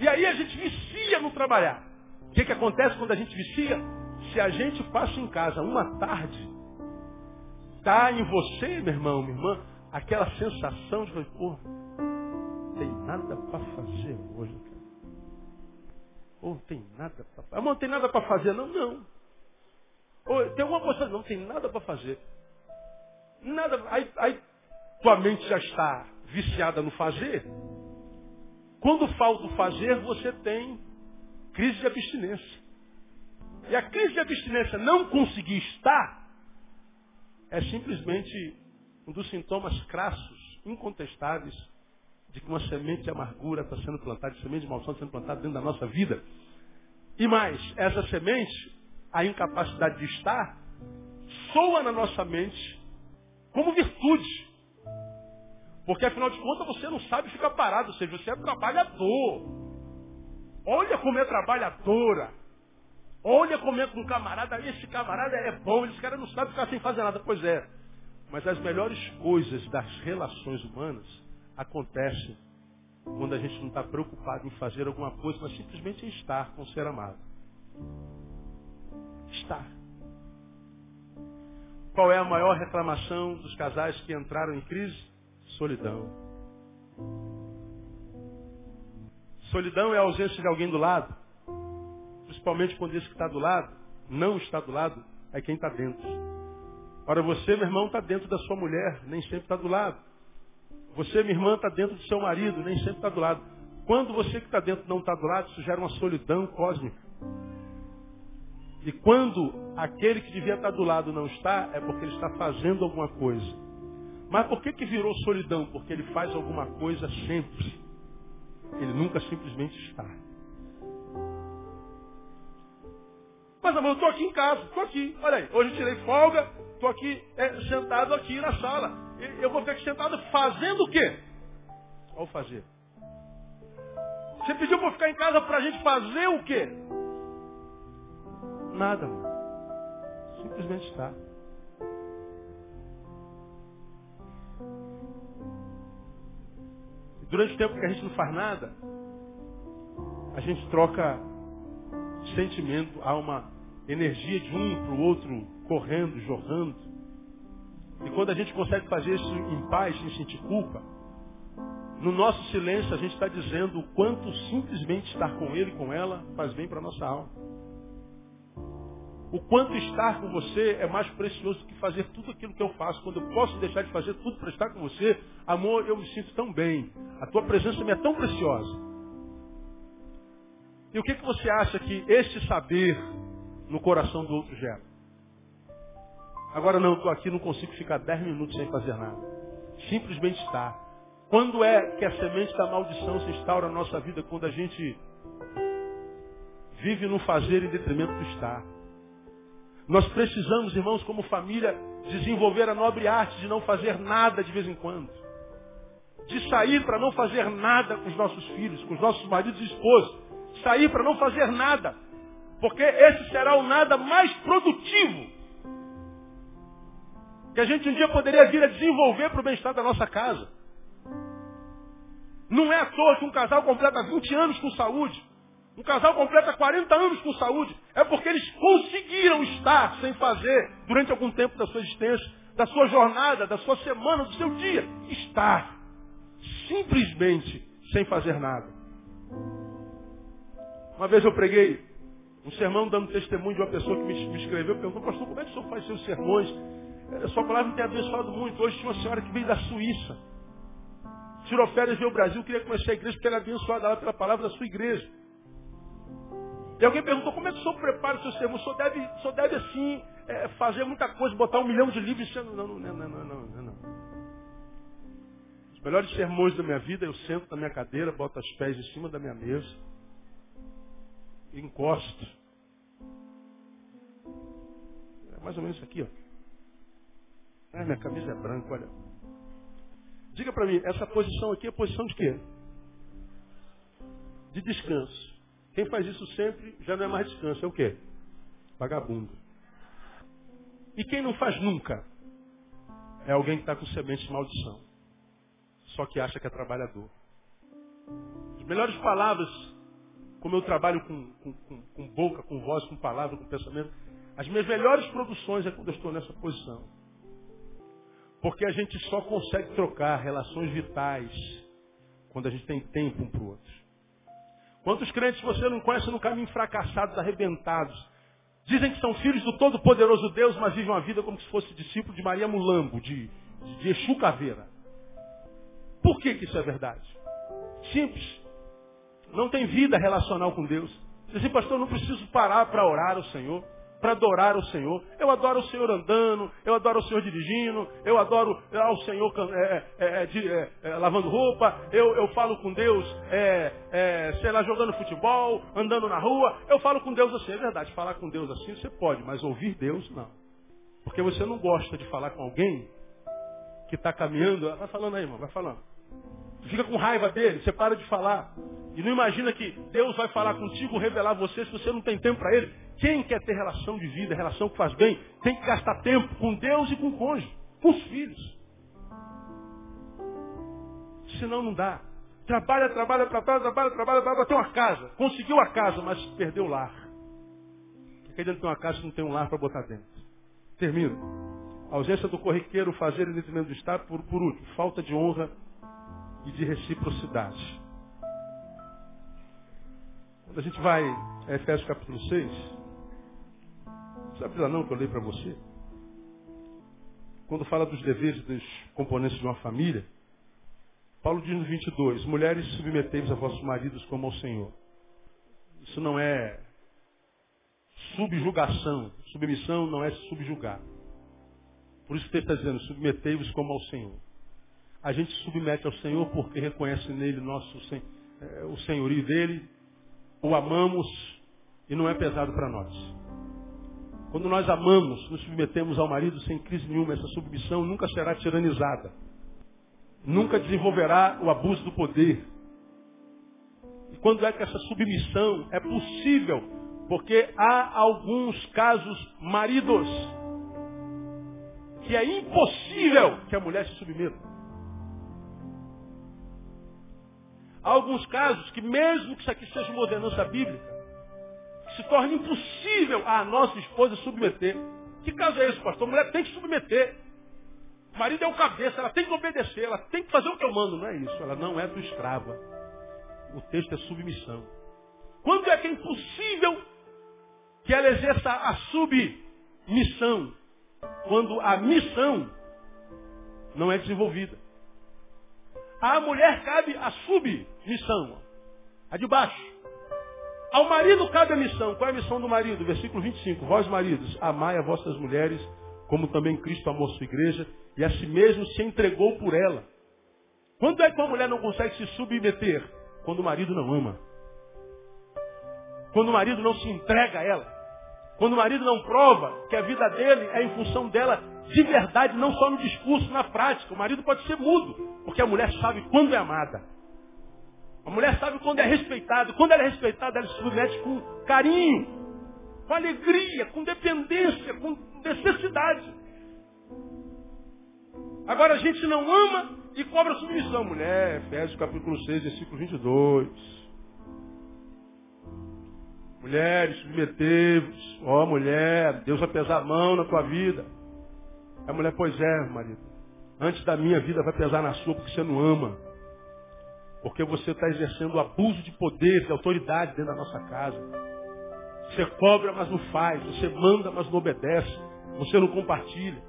E aí a gente vicia no trabalhar. O que, que acontece quando a gente vicia? Se a gente passa em casa uma tarde, tá em você, meu irmão, minha irmã, aquela sensação de, pô, tem nada para fazer hoje. Ou tem nada para fazer. Não tem nada para fazer, não, não. Ou tem uma coisa, não tem nada para fazer. Nada. Aí, aí tua mente já está viciada no fazer. Quando falta o fazer, você tem crise de abstinência. E a crise de abstinência não conseguir estar é simplesmente um dos sintomas crassos, incontestáveis, de que uma semente de amargura está sendo plantada, de semente de maldição está sendo plantada dentro da nossa vida. E mais, essa semente, a incapacidade de estar, soa na nossa mente como virtude. Porque afinal de contas você não sabe ficar parado, ou seja, você é trabalhador. Olha como é trabalhadora. Olha como é com um camarada, esse camarada é bom, esse cara não sabe ficar sem fazer nada. Pois é. Mas as melhores coisas das relações humanas acontecem quando a gente não está preocupado em fazer alguma coisa, mas simplesmente em estar com o ser amado. Estar. Qual é a maior reclamação dos casais que entraram em crise? Solidão. Solidão é a ausência de alguém do lado. Principalmente quando esse que está do lado não está do lado, é quem está dentro. Ora, você, meu irmão, está dentro da sua mulher, nem sempre está do lado. Você, minha irmã, está dentro do seu marido, nem sempre está do lado. Quando você que está dentro não está do lado, isso gera uma solidão cósmica. E quando aquele que devia estar do lado não está, é porque ele está fazendo alguma coisa. Mas por que, que virou solidão? Porque ele faz alguma coisa sempre. Ele nunca simplesmente está. Mas amor, eu estou aqui em casa, estou aqui. Olha aí, hoje eu tirei folga, estou aqui é, sentado aqui na sala. Eu vou ficar aqui sentado fazendo o quê? Ao fazer. Você pediu para ficar em casa para a gente fazer o quê? Nada, amor. Simplesmente está. Durante o tempo que a gente não faz nada, a gente troca sentimento, há uma energia de um para o outro correndo, jorrando. E quando a gente consegue fazer isso em paz, sem sentir culpa, no nosso silêncio a gente está dizendo o quanto simplesmente estar com ele e com ela faz bem para a nossa alma. O quanto estar com você é mais precioso que fazer tudo aquilo que eu faço. Quando eu posso deixar de fazer tudo para estar com você, amor, eu me sinto tão bem. A tua presença me é tão preciosa. E o que, que você acha que este saber no coração do outro gera? Agora não, estou aqui, não consigo ficar dez minutos sem fazer nada. Simplesmente está. Quando é que a semente da maldição se instaura na nossa vida? Quando a gente vive no fazer em detrimento do estar. Nós precisamos, irmãos, como família, desenvolver a nobre arte de não fazer nada de vez em quando. De sair para não fazer nada com os nossos filhos, com os nossos maridos e esposos sair para não fazer nada. Porque esse será o nada mais produtivo que a gente um dia poderia vir a desenvolver para o bem-estar da nossa casa. Não é à toa que um casal completa 20 anos com saúde. Um casal completa 40 anos com saúde. É porque eles conseguiram estar sem fazer durante algum tempo da sua existência, da sua jornada, da sua semana, do seu dia. Estar simplesmente sem fazer nada. Uma vez eu preguei um sermão dando testemunho de uma pessoa que me, escreveu, perguntou, pastor, como é que o senhor faz seus sermões? Sua palavra tem abençoado muito. Hoje tinha uma senhora que veio da Suíça. Tirou férias, veio ao Brasil, queria conhecer a igreja, porque ela é abençoada lá pela palavra da sua igreja. E alguém perguntou, como é que o senhor prepara o seu sermão? O senhor deve, o senhor deve assim, é, fazer muita coisa, botar um milhão de livros. Não, não, não, não, não, não, não. Os melhores sermões da minha vida, eu sento na minha cadeira, boto os pés em cima da minha mesa encosto. É mais ou menos isso aqui, ó. Ah, minha camisa é branca, olha. Diga para mim, essa posição aqui é posição de quê? De descanso. Quem faz isso sempre já não é mais descanso, é o quê? Vagabundo. E quem não faz nunca? É alguém que está com semente de maldição. Só que acha que é trabalhador. As melhores palavras, como eu trabalho com, com, com, com boca, com voz, com palavra, com pensamento, as minhas melhores produções é quando eu estou nessa posição. Porque a gente só consegue trocar relações vitais quando a gente tem tempo um para o outro. Quantos crentes você não conhece no caminho fracassados, arrebentados? Dizem que são filhos do Todo-Poderoso Deus, mas vivem uma vida como se fosse discípulo de Maria Mulambo, de, de Exu Caveira. Por que, que isso é verdade? Simples. Não tem vida relacional com Deus. Diz assim, pastor, não preciso parar para orar ao Senhor para adorar o Senhor. Eu adoro o Senhor andando, eu adoro o Senhor dirigindo, eu adoro ao Senhor é, é, de, é, lavando roupa, eu, eu falo com Deus, sei lá, jogando futebol, andando na rua. Eu falo com Deus assim, é verdade, falar com Deus assim você pode, mas ouvir Deus não. Porque você não gosta de falar com alguém que está caminhando, vai falando aí, irmão, vai falando. Fica com raiva dele, você para de falar. E não imagina que Deus vai falar contigo, revelar você, se você não tem tempo para ele. Quem quer ter relação de vida, relação que faz bem, tem que gastar tempo com Deus e com o cônjuge, com os filhos. Senão não dá. Trabalha, trabalha, trabalha, trabalha, trabalha, trabalha, tem uma casa. Conseguiu a casa, mas perdeu o lar. Porque dentro tem uma casa não tem um lar para botar dentro. Termino. A ausência do corriqueiro, fazer em detrimento do Estado, por, por último, falta de honra e de reciprocidade. Quando a gente vai a Efésios capítulo 6, Sabe lá não que eu leio para você? Quando fala dos deveres dos componentes de uma família, Paulo diz no 22, mulheres submeteis a vossos maridos como ao Senhor. Isso não é subjugação. Submissão não é subjugar. Por isso que ele está dizendo, submetei-vos como ao Senhor. A gente submete ao Senhor porque reconhece nele nosso, é, o senhorio dele, o amamos e não é pesado para nós. Quando nós amamos, nos submetemos ao marido sem crise nenhuma, essa submissão nunca será tiranizada. Nunca desenvolverá o abuso do poder. E quando é que essa submissão é possível? Porque há alguns casos maridos que é impossível que a mulher se submeta. Há alguns casos que, mesmo que isso aqui seja uma ordenança bíblica, se torna impossível a nossa esposa submeter. Que caso é esse, pastor? A mulher tem que submeter. O marido é o cabeça, ela tem que obedecer, ela tem que fazer o que eu mando. Não é isso, ela não é do escrava. O texto é submissão. Quando é que é impossível que ela exerça a submissão? Quando a missão não é desenvolvida. A mulher cabe a submissão, a de baixo. Ao marido cabe a missão. Qual é a missão do marido? Versículo 25. Vós, maridos, amai a vossas mulheres, como também Cristo amou sua igreja, e a si mesmo se entregou por ela. Quando é que uma mulher não consegue se submeter? Quando o marido não ama. Quando o marido não se entrega a ela. Quando o marido não prova que a vida dele é em função dela de verdade, não só no discurso, na prática. O marido pode ser mudo, porque a mulher sabe quando é amada. A mulher sabe quando é respeitada. Quando ela é respeitada, ela se submete com carinho, com alegria, com dependência, com necessidade. Agora a gente não ama e cobra submissão. Mulher, Efésios capítulo 6, versículo 22. Mulheres, submetei-vos. Ó oh, mulher, Deus vai pesar a mão na tua vida. A mulher, pois é, marido. Antes da minha vida vai pesar na sua porque você não ama. Porque você está exercendo abuso de poder, de autoridade dentro da nossa casa. Você cobra, mas não faz. Você manda, mas não obedece. Você não compartilha.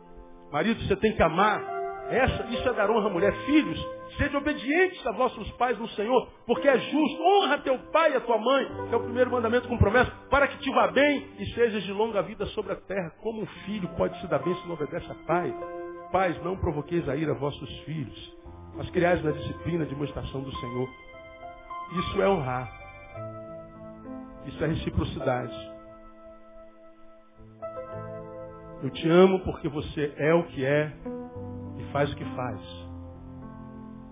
Marido, você tem que amar. Essa, isso é dar honra à mulher. Filhos, sejam obedientes a vossos pais no Senhor, porque é justo. Honra teu pai e a tua mãe, que é o primeiro mandamento com promessa, para que te vá bem e sejas de longa vida sobre a terra. Como um filho pode se dar bem se não obedece a pai? Pais, não provoqueis a ira a vossos filhos mas criais na disciplina de demonstração do Senhor. Isso é honrar. Isso é reciprocidade. Eu te amo porque você é o que é faz o que faz.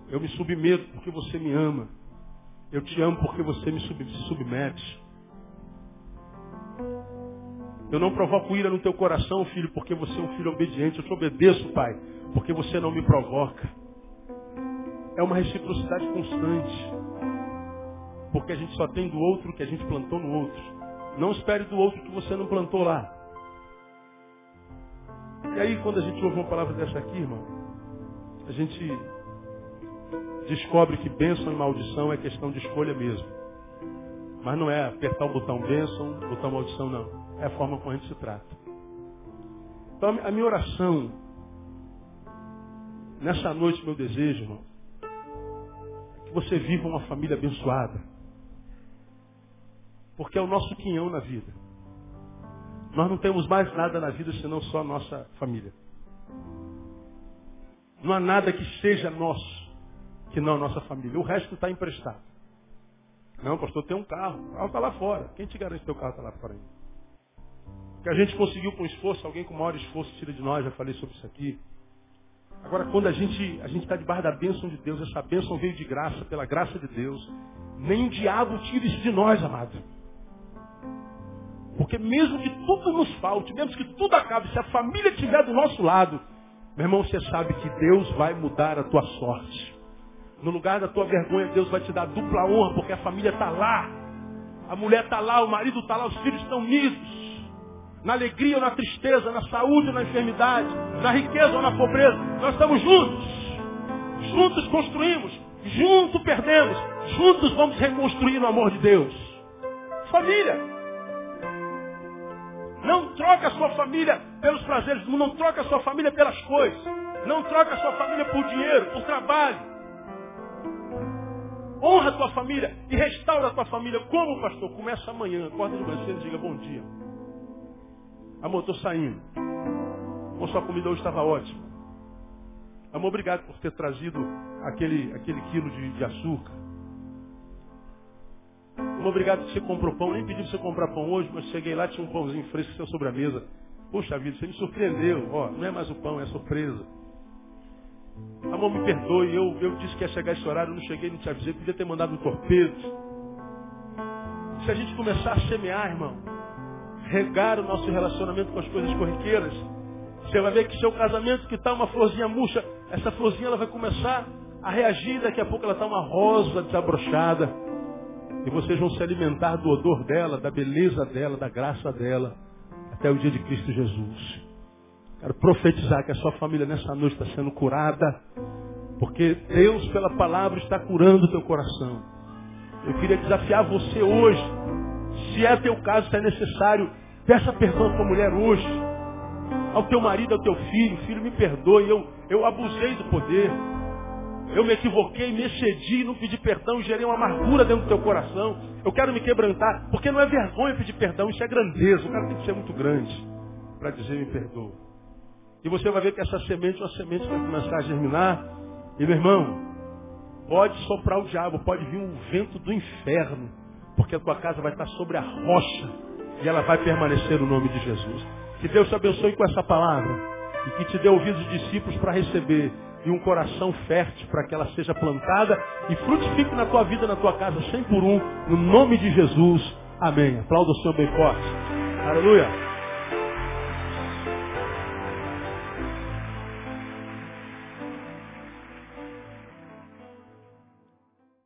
Eu me submeto porque você me ama. Eu te amo porque você me submete. Eu não provoco ira no teu coração, filho, porque você é um filho obediente. Eu te obedeço, pai, porque você não me provoca. É uma reciprocidade constante. Porque a gente só tem do outro que a gente plantou no outro. Não espere do outro que você não plantou lá. E aí, quando a gente ouve uma palavra dessa aqui, irmão, a gente descobre que bênção e maldição é questão de escolha mesmo. Mas não é apertar o botão bênção, botão maldição, não. É a forma como a gente se trata. Então, a minha oração, nessa noite, meu desejo, irmão, é que você viva uma família abençoada. Porque é o nosso quinhão na vida. Nós não temos mais nada na vida senão só a nossa família. Não há nada que seja nosso que não a nossa família. O resto está emprestado. Não, pastor, tem um carro. O carro está lá fora. Quem te garante que teu carro está lá fora ainda? que a gente conseguiu com esforço, alguém com maior esforço tira de nós, já falei sobre isso aqui. Agora, quando a gente a está debaixo da bênção de Deus, essa bênção veio de graça, pela graça de Deus, nem o diabo tira isso de nós, amado. Porque mesmo que tudo nos falte, mesmo que tudo acabe, se a família estiver do nosso lado, meu irmão, você sabe que Deus vai mudar a tua sorte. No lugar da tua vergonha, Deus vai te dar dupla honra, porque a família está lá. A mulher está lá, o marido está lá, os filhos estão unidos. Na alegria ou na tristeza, na saúde ou na enfermidade, na riqueza ou na pobreza, nós estamos juntos. Juntos construímos, juntos perdemos, juntos vamos reconstruir o amor de Deus. Família. Não troca a sua família pelos prazeres do mundo, não troca a sua família pelas coisas. Não troca a sua família por dinheiro, por trabalho. Honra a tua família e restaura a tua família. Como, pastor? Começa amanhã. Acorda de manhã e diga bom dia. Amor, estou saindo. Amor, sua comida hoje estava ótima. Amor, obrigado por ter trazido aquele, aquele quilo de, de açúcar. Amor, obrigado que você comprou pão. Nem pedi para você comprar pão hoje, mas cheguei lá, tinha um pãozinho fresco seu sobre a mesa. Puxa vida, você me surpreendeu. Ó, não é mais o pão, é surpresa. Amor, me perdoe. Eu, eu disse que ia chegar esse horário, não cheguei, não te avisei. Podia ter mandado um torpedo. Se a gente começar a semear, irmão, regar o nosso relacionamento com as coisas corriqueiras, você vai ver que seu casamento que está uma florzinha murcha, essa florzinha ela vai começar a reagir, daqui a pouco ela está uma rosa desabrochada. E vocês vão se alimentar do odor dela, da beleza dela, da graça dela, até o dia de Cristo Jesus. Quero profetizar que a sua família nessa noite está sendo curada, porque Deus, pela palavra, está curando o teu coração. Eu queria desafiar você hoje, se é teu caso, se é necessário, peça perdão à tua mulher hoje, ao teu marido, ao teu filho, filho, me perdoe, eu, eu abusei do poder. Eu me equivoquei, me excedi, não pedi perdão, gerei uma amargura dentro do teu coração. Eu quero me quebrantar, porque não é vergonha pedir perdão, isso é grandeza. O cara tem que ser muito grande para dizer me perdoa. E você vai ver que essa semente é uma semente vai começar a germinar. E meu irmão, pode soprar o diabo, pode vir um vento do inferno, porque a tua casa vai estar sobre a rocha e ela vai permanecer no nome de Jesus. Que Deus te abençoe com essa palavra e que te dê ouvidos discípulos para receber e um coração fértil para que ela seja plantada e frutifique na tua vida, na tua casa, cem por um, no nome de Jesus. Amém. Aplauda o Senhor bem forte. Aleluia.